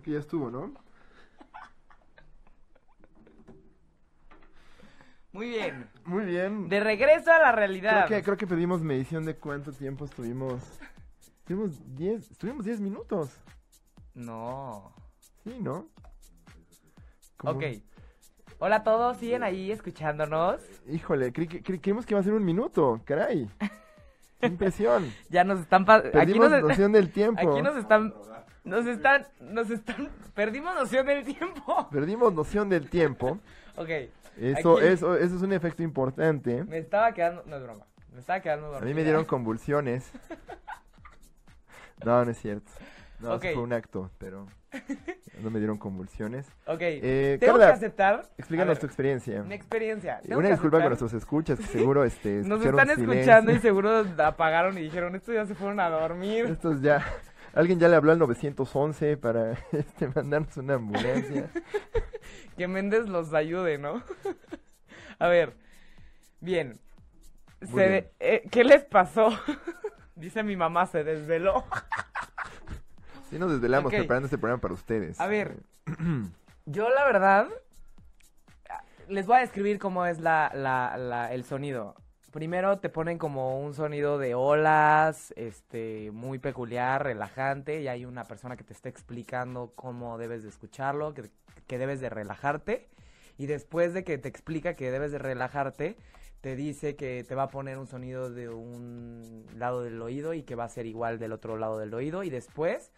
C: Creo que ya estuvo, ¿no?
B: Muy bien.
C: Muy bien.
B: De regreso a la
C: Creo
B: realidad.
C: que, creo que pedimos medición de cuánto tiempo estuvimos. Estuvimos 10, estuvimos 10 minutos.
B: No.
C: Sí, ¿no? Como-
B: Ok. Hola a todos, siguen ahí escuchándonos.
C: Híjole, cre- cre- creímos que iba a ser un minuto, caray. Qué impresión.
B: Ya nos están pa- aquí nos,
C: noción del tiempo.
B: aquí nos están nos están nos están perdimos noción del tiempo.
C: Perdimos noción del tiempo.
B: Ok.
C: Eso,
B: Aquí-
C: eso, eso es un efecto importante.
B: Me estaba quedando, no es broma. Me estaba quedando
C: A
B: dormida.
C: mí me dieron convulsiones. No, no es cierto. No, eso fue un acto, pero no me dieron convulsiones.
B: Ok.
C: Eh,
B: Tengo
C: Carla,
B: que aceptar
C: Explícanos
B: a
C: tu experiencia.
B: mi experiencia. Tengo
C: Una
B: que
C: disculpa con
B: aceptar-
C: nuestros escuchas, que seguro este,
B: Nos están
C: silencio.
B: escuchando y seguro apagaron y dijeron, estos ya se fueron a dormir.
C: Estos ya... Alguien ya le habló al 911 para este, mandarnos una ambulancia.
B: Que Méndez los ayude, ¿no? a ver. Bien.
C: Muy
B: Se
C: bien.
B: de- eh, ¿Qué les pasó? Dice mi mamá, se desveló.
C: Sí nos desvelamos preparando este programa para ustedes.
B: A ver. Yo la verdad les voy a describir cómo es la, la- la- el sonido. Primero te ponen como un sonido de olas, este, muy peculiar, relajante, y hay una persona que te está explicando cómo debes de escucharlo, que, que debes de relajarte, y después de que te explica que debes de relajarte, te dice que te va a poner un sonido de un lado del oído y que va a ser igual del otro lado del oído, y después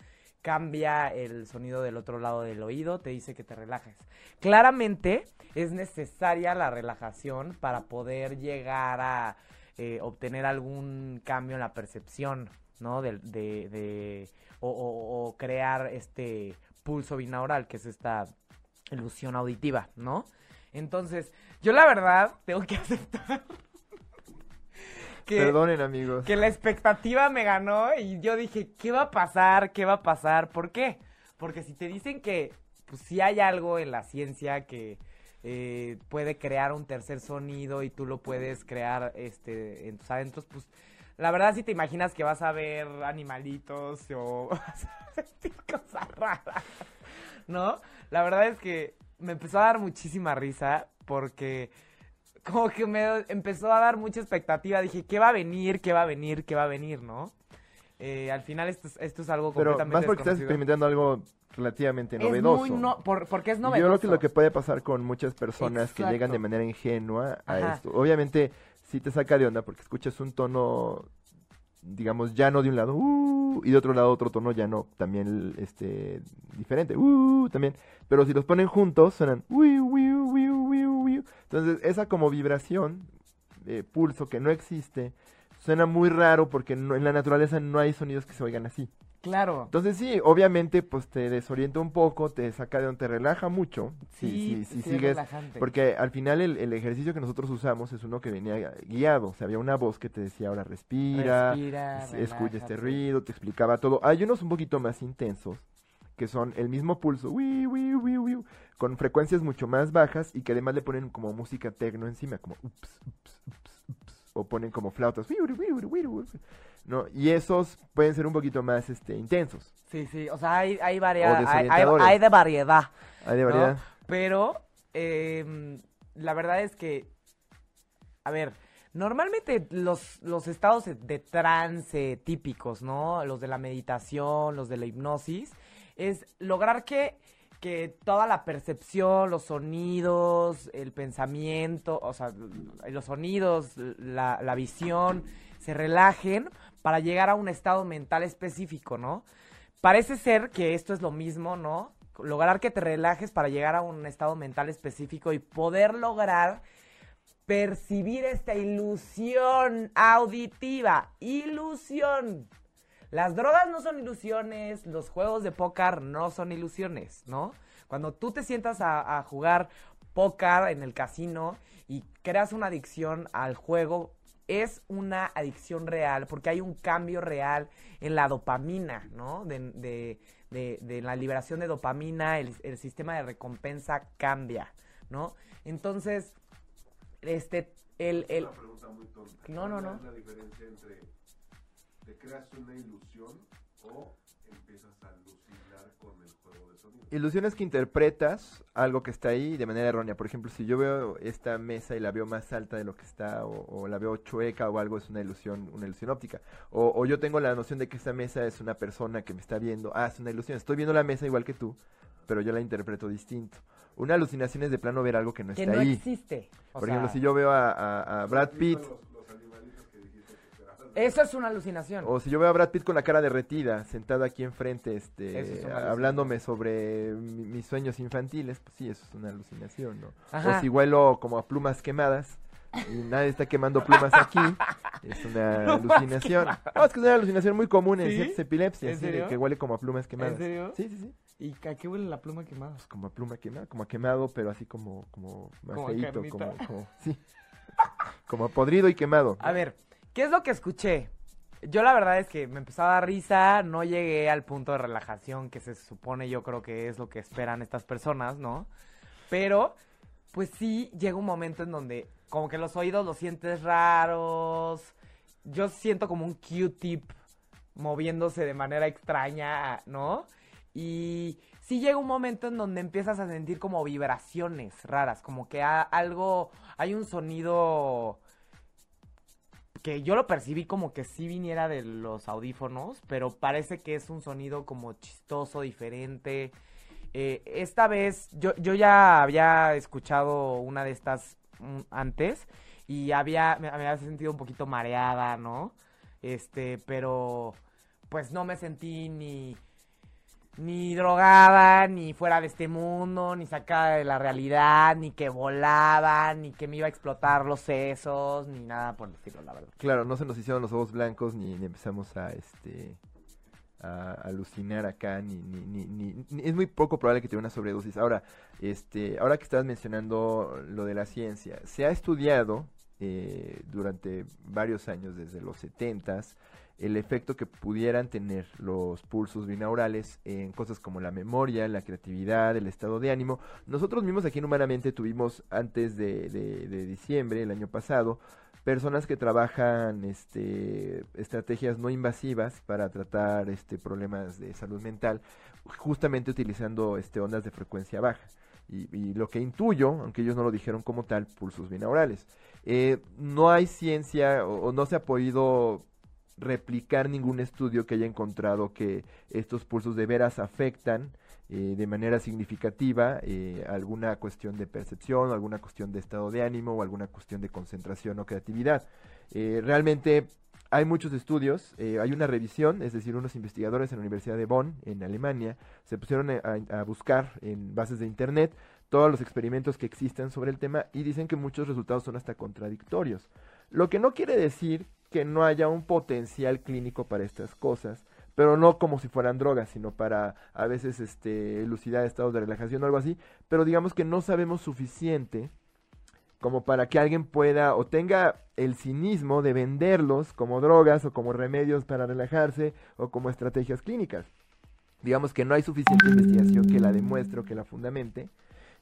B: cambia el sonido del otro lado del oído, te dice que te relajes. Claramente es necesaria la relajación para poder llegar a eh, obtener algún cambio en la percepción, ¿no? De, de, de o, o, o, crear este pulso binaural, que es esta ilusión auditiva, ¿no? Entonces, yo la verdad tengo que aceptar
C: que, Perdonen, amigos.
B: Que la expectativa me ganó y yo dije, ¿qué va a pasar? ¿Qué va a pasar? ¿Por qué? Porque si te dicen que pues sí hay algo en la ciencia que eh, puede crear un tercer sonido y tú lo puedes crear este en tus adentros, pues la verdad si te imaginas que vas a ver animalitos o vas a sentir cosas raras, ¿no? La verdad es que me empezó a dar muchísima risa porque como que me empezó a dar mucha expectativa. Dije, ¿qué va a venir? ¿Qué va a venir? ¿Qué va a venir? ¿No? Eh, al final esto es, esto es algo
C: Pero
B: completamente
C: más porque estás experimentando algo relativamente novedoso.
B: Es muy no, por, porque es novedoso.
C: Yo creo que lo que puede pasar con muchas personas
B: Exacto.
C: que llegan de manera ingenua a
B: Ajá.
C: esto. Obviamente sí te saca de onda porque escuchas un tono, digamos, llano de un lado, uh, y de otro lado otro tono llano también este diferente, uh, también. Pero si los ponen juntos suenan. Entonces esa como vibración, eh, pulso que no existe, suena muy raro porque no- en la naturaleza no hay sonidos que se oigan así.
B: Claro.
C: Entonces sí, obviamente pues te desorienta un poco, te saca de donde te relaja mucho.
B: Sí, sí, es
C: sigues,
B: relajante.
C: porque al final el, el ejercicio que nosotros usamos es uno que venía guiado, o sea, había una voz que te decía ahora respira,
B: Respira,
C: es- escucha este ruido, te explicaba todo. Hay unos un poquito más intensos que son el mismo pulso, ui, ui, ui, con frecuencias mucho más bajas y que además le ponen como música tecno encima, como ups, ups, ups, ups, o ponen como flautas, ¿no? Y esos pueden ser un poquito más este intensos.
B: Sí, sí, o sea, hay, hay,
C: O
B: hay, hay, de variedad.
C: Hay de
B: ¿no?
C: variedad.
B: Pero eh, la verdad es que, a ver, normalmente los, los estados de trance típicos, ¿no? Los de la meditación, los de la hipnosis, es lograr que, que toda la percepción, los sonidos, el pensamiento, o sea, los sonidos, la, la visión, se relajen para llegar a un estado mental específico, ¿no? Parece ser que esto es lo mismo, ¿no? Lograr que te relajes para llegar a un estado mental específico y poder lograr percibir esta ilusión auditiva. Ilusión. Las drogas no son ilusiones, los juegos de póker no son ilusiones, ¿no? Cuando tú te sientas a, jugar póker en el casino y creas una adicción al juego, es una adicción real porque hay un cambio real en la dopamina, ¿no? De, de- de- de la liberación de dopamina, el, el sistema de recompensa cambia, ¿no? Entonces, este, el, el,
D: Una pregunta muy tonta.
B: No, no,
D: ¿Cuál
B: no.
D: es la diferencia entre te creas una ilusión o empiezas a alucinar con el juego de sonido?
C: Ilusiones que interpretas algo que está ahí de manera errónea. Por ejemplo, si yo veo esta mesa y la veo más alta de lo que está, o, o la veo chueca o algo, es una ilusión, una ilusión óptica. O, o yo tengo la noción de que esta mesa es una persona que me está viendo. Ah, es una ilusión. Estoy viendo la mesa igual que tú, pero yo la interpreto distinto. Una alucinación es de plano ver algo que no
B: que
C: está
B: no
C: ahí.
B: existe. O
C: Por
B: sea,
C: ejemplo, si yo veo a, a- a Brad
D: ¿Has
C: Pitt,
B: Eso es una alucinación.
C: o si yo veo a Brad Pitt con la cara derretida, sentado aquí enfrente, este,
B: es
C: hablándome sobre mi- mis sueños infantiles, pues sí, eso es una alucinación, ¿no?
B: Ajá.
C: O si huelo como a plumas quemadas y nadie está quemando plumas aquí, es una alucinación. No, es que es una alucinación muy común en
B: ¿Sí?
C: ciertas epilepsias,
B: ¿En
C: de que huele como a plumas quemadas.
B: serio?
C: Sí, sí, sí.
B: ¿Y a qué huele la pluma quemada?
C: Pues como a pluma quemada, como a quemado, pero así como, como más
B: Como
C: feíto, como, como, sí. Como a podrido y quemado.
B: A ver, ¿qué es lo que escuché? Yo la verdad es que me empezó a dar risa, no llegué al punto de relajación que se supone yo creo que es lo que esperan estas personas, ¿no? Pero, pues sí, llega un momento en donde como que los oídos los sientes raros, yo siento como un Q-tip moviéndose de manera extraña, ¿no? Y sí llega un momento en donde empiezas a sentir como vibraciones raras, como que algo, hay un sonido que yo lo percibí como que sí viniera de los audífonos, pero parece que es un sonido como chistoso, diferente. Eh, esta vez yo, yo ya había escuchado una de estas mm, antes y había, me, había sentido un poquito mareada, ¿no? Este, pero pues no me sentí ni ni drogada, ni fuera de este mundo, ni sacada de la realidad, ni que volaba, ni que me iba a explotar los sesos, ni nada por el estilo, la verdad.
C: Claro, no se nos hicieron los ojos blancos ni, empezamos a este a alucinar acá ni, ni, ni, es muy poco probable que tenga una sobredosis. Ahora, este, ahora que estás mencionando lo de la ciencia, se ha estudiado eh, durante varios años, desde los setentas, el efecto que pudieran tener los pulsos binaurales en cosas como la memoria, la creatividad, el estado de ánimo. Nosotros mismos aquí en Humanamente tuvimos antes de, de, diciembre, el año pasado, personas que trabajan este, estrategias no invasivas para tratar este, problemas de salud mental, justamente utilizando este, ondas de frecuencia baja. Y, lo que intuyo, aunque ellos no lo dijeron como tal, pulsos binaurales. Eh, no hay ciencia o, no se ha podido replicar ningún estudio que haya encontrado que estos pulsos de veras afectan eh, de manera significativa eh, alguna cuestión de percepción, alguna cuestión de estado de ánimo o alguna cuestión de concentración o creatividad. Eh, realmente hay muchos estudios, hay una revisión, es decir, unos investigadores en la Universidad de Bonn, en Alemania, se pusieron a buscar en bases de Internet todos los experimentos que existen sobre el tema y dicen que muchos resultados son hasta contradictorios. Lo que no quiere decir que no haya un potencial clínico para estas cosas, pero no como si fueran drogas, sino para a veces este elucidar estados de relajación o algo así, pero digamos que no sabemos suficiente como para que alguien pueda o tenga el cinismo de venderlos como drogas o como remedios para relajarse o como estrategias clínicas. Digamos que no hay suficiente investigación que la demuestre o que la fundamente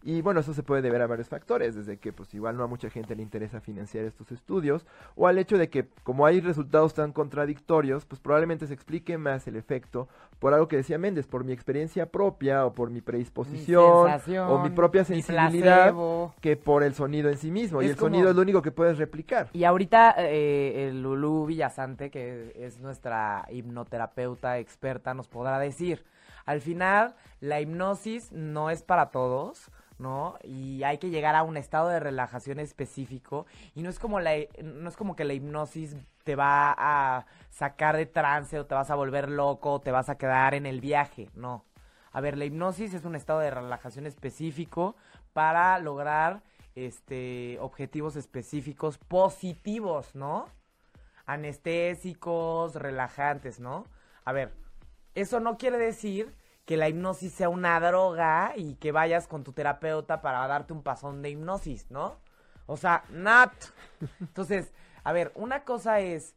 C: y bueno, eso se puede deber a varios factores, desde que pues igual no a mucha gente le interesa financiar estos estudios, o al hecho de que como hay resultados tan contradictorios, pues probablemente se explique más el efecto por algo que decía Méndez, por mi experiencia propia o por mi predisposición o mi propia sensibilidad que por el sonido en sí mismo. y el sonido es lo único que puedes replicar.
B: Y ahorita eh, el Lulú Villasante, que es nuestra hipnoterapeuta experta, nos podrá decir, al final la hipnosis no es para todos ¿no? Y hay que llegar a un estado de relajación específico y no es como la no es como que la hipnosis te va a sacar de trance o te vas a volver loco o te vas a quedar en el viaje, no. A ver, la hipnosis es un estado de relajación específico para lograr este objetivos específicos positivos, ¿no? Anestésicos, relajantes, ¿no? A ver, eso no quiere decir que la hipnosis sea una droga y que vayas con tu terapeuta para darte un pasón de hipnosis, ¿no? O sea, nat. Entonces, a ver, una cosa es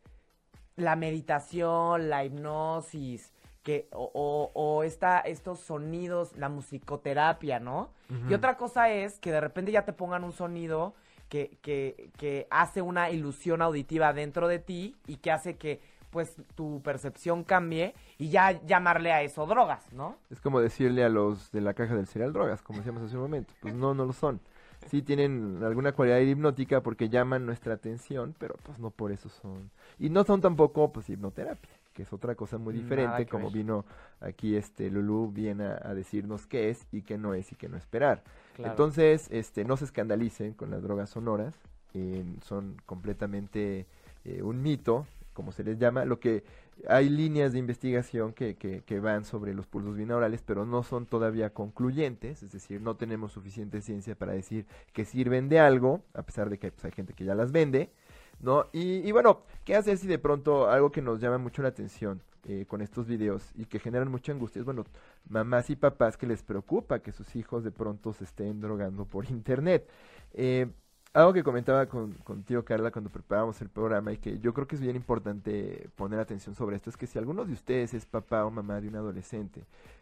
B: la meditación, la hipnosis, que, o, o, estos sonidos, la musicoterapia, ¿no? Y otra cosa es que de repente ya te pongan un sonido que, que, que hace una ilusión auditiva dentro de ti y que hace que pues tu percepción cambie y ya llamarle a eso drogas, ¿no?
C: Es como decirle a los de la caja del cereal drogas, como decíamos hace un momento. Pues no, no lo son. Sí tienen alguna cualidad hipnótica porque llaman nuestra atención, pero pues no por eso son. Y no son tampoco pues hipnoterapia, que es otra cosa muy diferente, como vino aquí este Lulu viene a, decirnos qué es y qué no es y qué no esperar. Entonces, este no se escandalicen con las drogas sonoras, eh, son completamente eh, un mito, como se les llama, lo que hay líneas de investigación que, que, van sobre los pulsos binaurales, pero no son todavía concluyentes, es decir, no tenemos suficiente ciencia para decir que sirven de algo, a pesar de que pues, hay gente que ya las vende, ¿no? Y, y, bueno, ¿qué hacer si de pronto algo que nos llama mucho la atención eh, con estos videos y que generan mucha angustia es, bueno, mamás y papás que les preocupa que sus hijos de pronto se estén drogando por internet? Eh, algo que comentaba con, contigo, Carla, cuando preparábamos el programa y que yo creo que es bien importante poner atención sobre esto, es que si alguno de ustedes es papá o mamá de un adolescente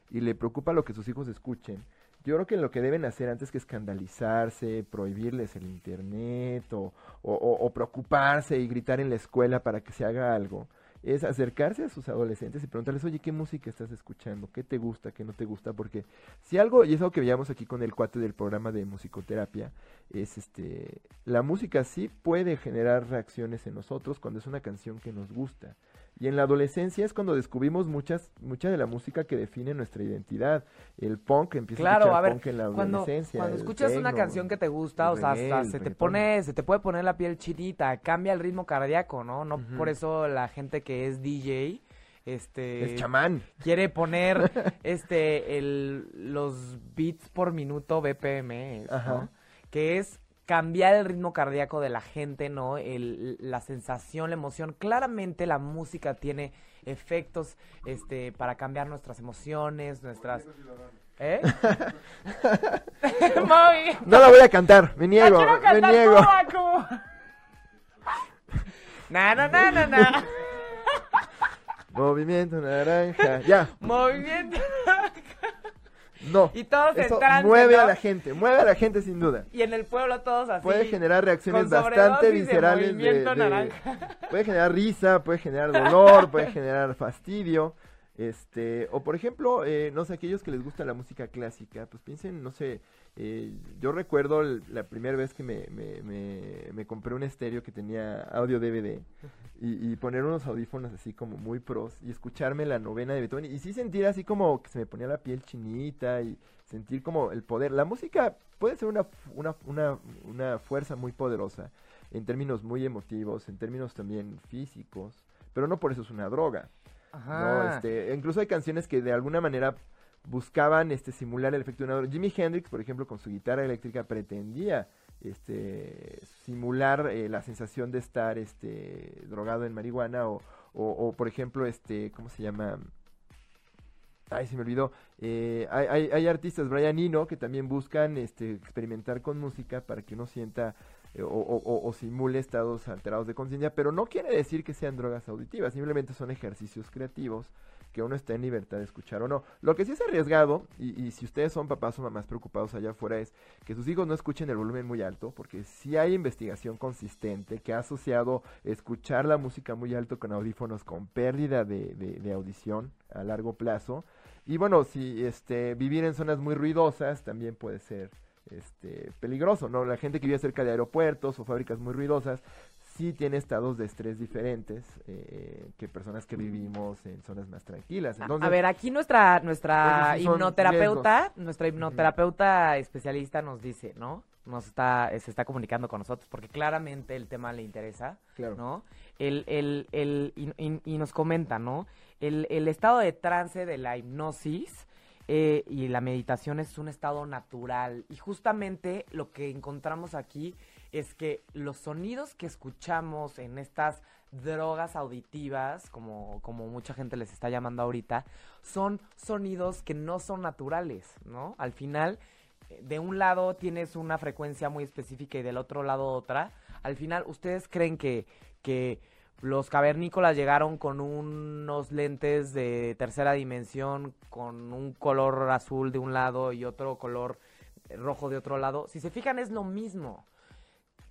C: y le preocupa lo que sus hijos escuchen, yo creo que lo que deben hacer antes que escandalizarse, prohibirles el internet o, o, o preocuparse y gritar en la escuela para que se haga algo, es acercarse a sus adolescentes y preguntarles, oye, ¿qué música estás escuchando? ¿Qué te gusta? ¿Qué no te gusta? Porque si algo, y es algo que veíamos aquí con el cuate del programa de musicoterapia, es este, la música sí puede generar reacciones en nosotros cuando es una canción que nos gusta. Y en la adolescencia es cuando descubrimos muchas, mucha de la música que define nuestra identidad. El punk empieza
B: claro,
C: a
B: a ver,
C: punk en la
B: cuando,
C: adolescencia.
B: cuando escuchas una canción que te gusta, o sea, hasta se te pone, se te puede poner la piel chinita, cambia el ritmo cardíaco, ¿no? No por eso la gente que es DJ, este,
C: Es chamán.
B: quiere poner, este, el, los beats por minuto BPM, ¿no? Que es cambiar el ritmo cardíaco de la gente, ¿no? El, la sensación, la emoción. Claramente la música tiene efectos, este, para cambiar nuestras emociones, nuestras... ¿Eh?
C: No la voy a cantar, me niego,
B: quiero
C: me
B: cantar
C: niego.
B: toda como- Na, na, na, na, na.
C: Movimiento naranja, ya,
B: Movimiento.
C: No.
B: Y todos
C: Eso mueve
B: ¿no?
C: a la gente, mueve a la gente sin duda.
B: Y en el pueblo todos así.
C: Puede generar reacciones bastante
B: de
C: viscerales de, de- puede generar risa, puede generar dolor, puede generar fastidio, este, o por ejemplo, eh, no sé, aquellos que les gusta la música clásica, pues piensen, no sé, eh, yo recuerdo el- la primera vez que me, me, me, me compré un estéreo que tenía audio DVD y, y poner unos audífonos así como muy pros y escucharme la novena de Beethoven y sí sentir así como que se me ponía la piel chinita y sentir como el poder. La música puede ser una, una, una, una fuerza muy poderosa en términos muy emotivos, en términos también físicos, pero no por eso es una droga. ¿no?
B: Ajá.
C: Este, incluso hay canciones que de alguna manera buscaban este simular el efecto de una droga. Jimi Hendrix, por ejemplo, con su guitarra eléctrica pretendía este simular eh, la sensación de estar este drogado en marihuana o, o, por ejemplo este cómo se llama Ay, se me olvidó. Eh, hay, hay, artistas, Brian Eno, que también buscan este, experimentar con música para que uno sienta eh, o- o simule estados alterados de conciencia, pero no quiere decir que sean drogas auditivas, simplemente son ejercicios creativos que uno está en libertad de escuchar o no. Lo que sí es arriesgado, y, y si ustedes son papás o mamás preocupados allá afuera, es que sus hijos no escuchen el volumen muy alto, porque sí hay investigación consistente que ha asociado escuchar la música muy alto con audífonos con pérdida de, de- de audición a largo plazo. Y bueno, si este vivir en zonas muy ruidosas también puede ser este peligroso, ¿no? La gente que vive cerca de aeropuertos o fábricas muy ruidosas sí tiene estados de estrés diferentes eh, que personas que vivimos en zonas más tranquilas. Entonces,
B: a ver, aquí nuestra nuestra hipnoterapeuta, nuestra hipnoterapeuta especialista nos dice, ¿no? Nos está se está comunicando con nosotros porque claramente el tema le interesa,
C: claro.
B: ¿no? El, el, el, y, y- y nos comenta, ¿no? El, el estado de trance de la hipnosis eh, y la meditación es un estado natural. Y justamente lo que encontramos aquí es que los sonidos que escuchamos en estas drogas auditivas, como, como mucha gente les está llamando ahorita, son sonidos que no son naturales, ¿no? Al final, eh, de un lado tienes una frecuencia muy específica y del otro lado otra. Al final, ¿ustedes creen que, que los cavernícolas llegaron con unos lentes de tercera dimensión, con un color azul de un lado y otro color rojo de otro lado? Si se fijan, es lo mismo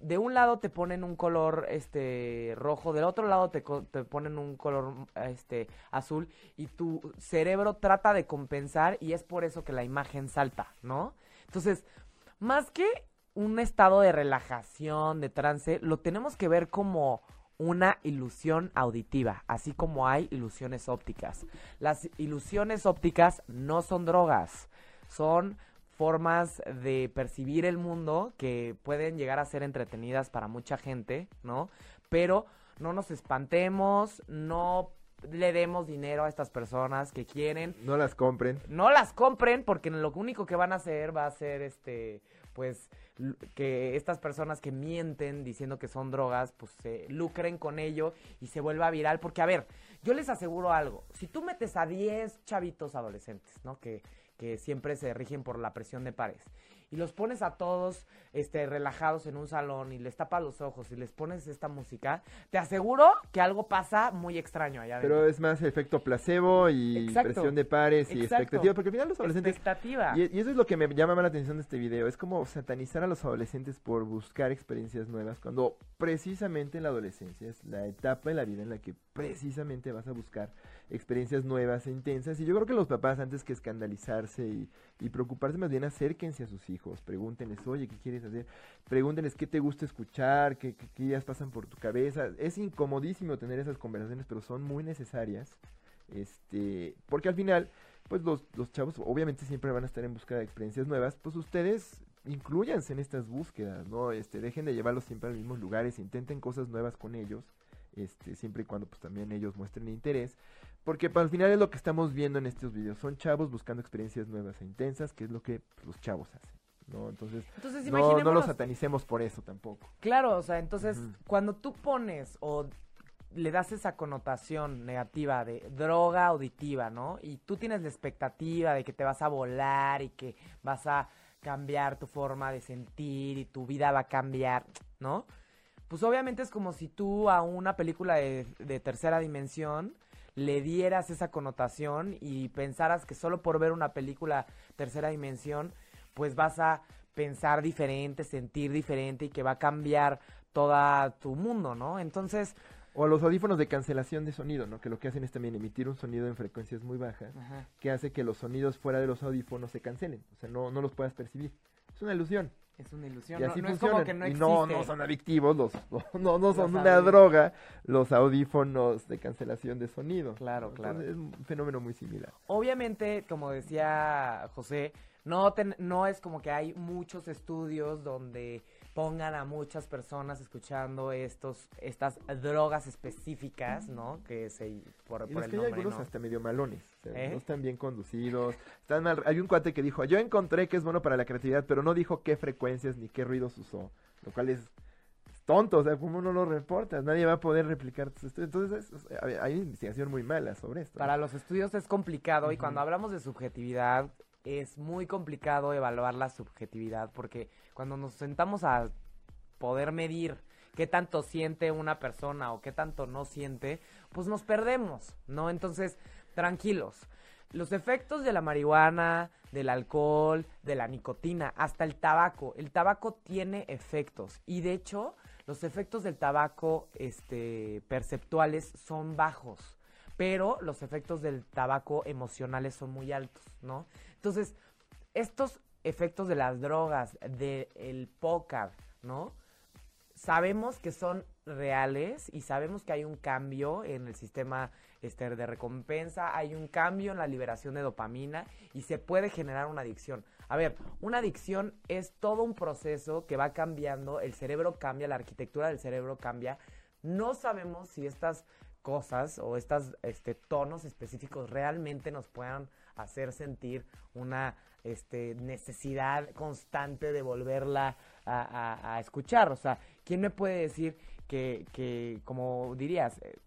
B: de un lado te ponen un color este rojo, del otro lado te, te ponen un color este azul y tu cerebro trata de compensar y es por eso que la imagen salta, ¿no? Entonces, más que un estado de relajación, de trance, lo tenemos que ver como una ilusión auditiva, así como hay ilusiones ópticas. Las ilusiones ópticas no son drogas, son formas de percibir el mundo que pueden llegar a ser entretenidas para mucha gente, ¿no? Pero no nos espantemos, no le demos dinero a estas personas que quieren,
C: No las compren.
B: no las compren porque lo único que van a hacer va a ser este pues que estas personas que mienten diciendo que son drogas pues se lucren con ello y se vuelva viral porque a ver yo les aseguro algo si tú metes a 10 chavitos adolescentes no que que siempre se rigen por la presión de pares y los pones a todos este, relajados en un salón y les tapas los ojos y les pones esta música, te aseguro que algo pasa muy extraño allá
C: Pero es más efecto placebo y
B: Exacto.
C: presión de pares y
B: Exacto.
C: expectativa, porque al final los adolescentes...
B: Expectativa.
C: Y, y eso es lo que me llama la atención de este video, es como satanizar a los adolescentes por buscar experiencias nuevas, cuando precisamente en la adolescencia es la etapa de la vida en la que precisamente vas a buscar experiencias nuevas e intensas. Y yo creo que los papás, antes que escandalizarse y, y preocuparse, más bien acérquense a sus hijos, pregúntenles, oye, ¿qué quieres hacer? Pregúntenles qué te gusta escuchar, qué, qué, qué ideas pasan por tu cabeza. Es incomodísimo tener esas conversaciones, pero son muy necesarias. Este, porque al final, pues los, los chavos obviamente siempre van a estar en busca de experiencias nuevas, pues ustedes incluyanse en estas búsquedas, ¿no? Este, dejen de llevarlos siempre a los mismos lugares, intenten cosas nuevas con ellos, este, siempre y cuando pues también ellos muestren interés, porque al final es lo que estamos viendo en estos videos, son chavos buscando experiencias nuevas e intensas, que es lo que pues, los chavos hacen, ¿no? Entonces,
B: Entonces,
C: no, no los satanicemos por eso tampoco.
B: Claro, o sea, entonces cuando tú pones o le das esa connotación negativa de droga auditiva, ¿no? Y tú tienes la expectativa de que te vas a volar y que vas a cambiar tu forma de sentir y tu vida va a cambiar, ¿no? Pues obviamente es como si tú a una película de, de tercera dimensión le dieras esa connotación y pensaras que solo por ver una película tercera dimensión, pues vas a pensar diferente, sentir diferente y que va a cambiar toda tu mundo, ¿no? Entonces,
C: O a los audífonos de cancelación de sonido, ¿no? Que lo que hacen es también emitir un sonido en frecuencias muy bajas. que hace que los sonidos fuera de los audífonos se cancelen, o sea, no, no los puedas percibir. Es una ilusión.
B: Es una ilusión.
C: Y
B: no,
C: así
B: no es como que no
C: y no, no son adictivos, los, no, no son
B: Los
C: una droga los audífonos de cancelación de sonido.
B: Claro, claro.
C: Entonces, es un fenómeno muy similar.
B: Obviamente, como decía José, no, ten- no es como que hay muchos estudios donde pongan a muchas personas escuchando estos estas drogas específicas, ¿no? Que se por,
C: Y
B: por el
C: que hay
B: nombre,
C: algunos
B: ¿no?
C: hasta medio malones, o sea,
B: ¿Eh?
C: no están bien conducidos, están mal. Hay un cuate que dijo, yo encontré que es bueno para la creatividad, pero no dijo qué frecuencias ni qué ruidos usó, lo cual es tonto, o sea, ¿cómo no lo reportas? Nadie va a poder replicar tus estudios. Entonces, es- hay, hay investigación muy mala sobre esto.
B: Para los estudios es complicado y cuando hablamos de subjetividad es muy complicado evaluar la subjetividad porque cuando nos sentamos a poder medir qué tanto siente una persona o qué tanto no siente, pues nos perdemos, ¿no? Entonces, tranquilos. Los efectos de la marihuana, del alcohol, de la nicotina, hasta el tabaco. El tabaco tiene efectos y de hecho los efectos del tabaco este, perceptuales son bajos, pero los efectos del tabaco emocionales son muy altos, ¿no? Entonces, estos efectos de las drogas, del pócar, ¿no? Sabemos que son reales y sabemos que hay un cambio en el sistema este, de recompensa, hay un cambio en la liberación de dopamina y se puede generar una adicción. A ver, una adicción es todo un proceso que va cambiando, el cerebro cambia, la arquitectura del cerebro cambia. No sabemos si estas cosas o estos este, tonos específicos realmente nos puedan hacer sentir una este, necesidad constante de volverla a, escuchar. O sea, ¿quién me puede decir que, como dirías, eh,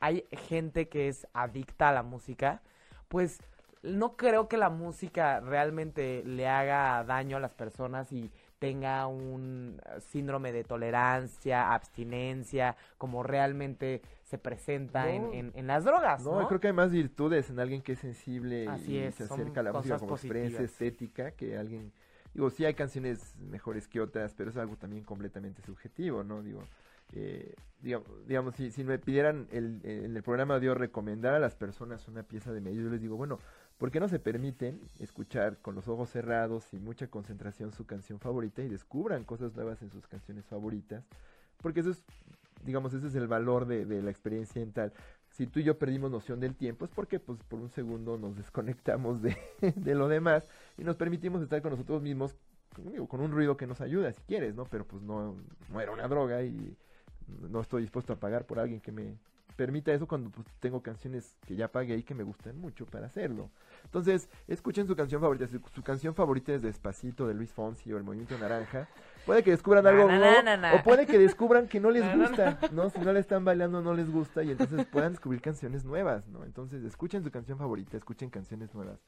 B: hay gente que es adicta a la música? Pues no creo que la música realmente le haga daño a las personas y tenga un eh, síndrome de tolerancia, abstinencia, como realmente se presenta en,
C: No.
B: en- en las drogas.
C: No,
B: No,
C: yo creo que hay más virtudes en alguien que es sensible
B: Así
C: y
B: es,
C: se acerca a la música como experiencia
B: positivas.
C: estética que alguien... Digo, sí hay canciones mejores que otras, pero es algo también completamente subjetivo, ¿no? Digo, eh, digamos, digamos si, si me pidieran el, en el programa de hoy recomendar a las personas una pieza de medio, yo les digo, bueno, ¿por qué no se permiten escuchar con los ojos cerrados y mucha concentración su canción favorita y descubran cosas nuevas en sus canciones favoritas? Porque eso es, digamos, ese es el valor de, la experiencia en tal. Si tú y yo perdimos noción del tiempo es porque pues por un segundo nos desconectamos de, de lo demás y nos permitimos estar con nosotros mismos con un ruido que nos ayuda si quieres, ¿no? Pero pues no, no era una droga y no estoy dispuesto a pagar por alguien que me permita eso cuando pues, tengo canciones que ya pagué y que me gustan mucho para hacerlo. Entonces, escuchen su canción favorita. Si su canción favorita es Despacito de Luis Fonsi o El Movimiento Naranja. Puede que descubran
B: Na,
C: algo
B: na,
C: nuevo
B: na,
C: o puede que descubran que no les gusta, ¿no? Si no le están bailando no les gusta y entonces puedan descubrir canciones nuevas, ¿no? Entonces, escuchen su canción favorita, escuchen canciones nuevas.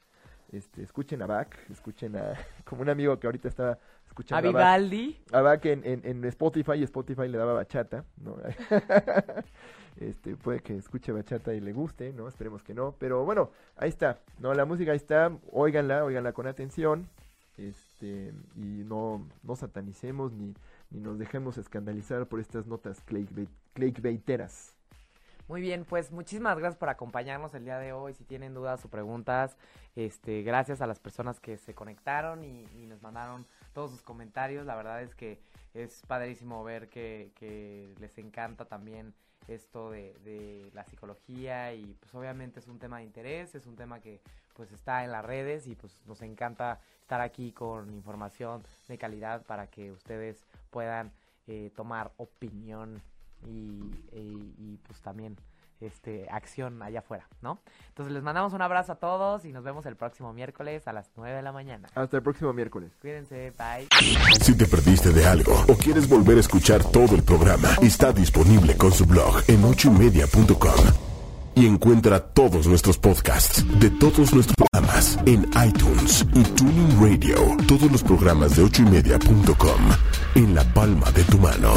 C: Este, escuchen a Bach, escuchen a, como un amigo que ahorita estaba escuchando
B: a Vivaldi.
C: A Bach, en, en, en, Spotify, y Spotify le daba bachata, ¿no? este, puede que escuche bachata y le guste, ¿no? Esperemos que no, pero bueno, ahí está, ¿no? La música ahí está, óiganla, óiganla con atención, este, y no, no satanicemos ni, ni nos dejemos escandalizar por estas notas clickbaiteras.
B: Muy bien, pues muchísimas gracias por acompañarnos el día de hoy. Si tienen dudas o preguntas, este, gracias a las personas que se conectaron y, nos mandaron todos sus comentarios. La verdad es que es padrísimo ver que, que les encanta también esto de, de, la psicología y pues obviamente es un tema de interés, es un tema que pues está en las redes y pues nos encanta estar aquí con información de calidad para que ustedes puedan eh, tomar opinión y, pues también este, acción allá afuera, ¿no? Entonces les mandamos un abrazo a todos y nos vemos el próximo miércoles a las 9 de la mañana.
C: Hasta el próximo miércoles.
B: Cuídense, bye.
A: Si te perdiste de algo o quieres volver a escuchar todo el programa, está disponible con su blog en ochoymedia.com. Y encuentra todos nuestros podcasts de todos nuestros programas en iTunes y Tuning Radio. Todos los programas de ochoymedia.com en la palma de tu mano.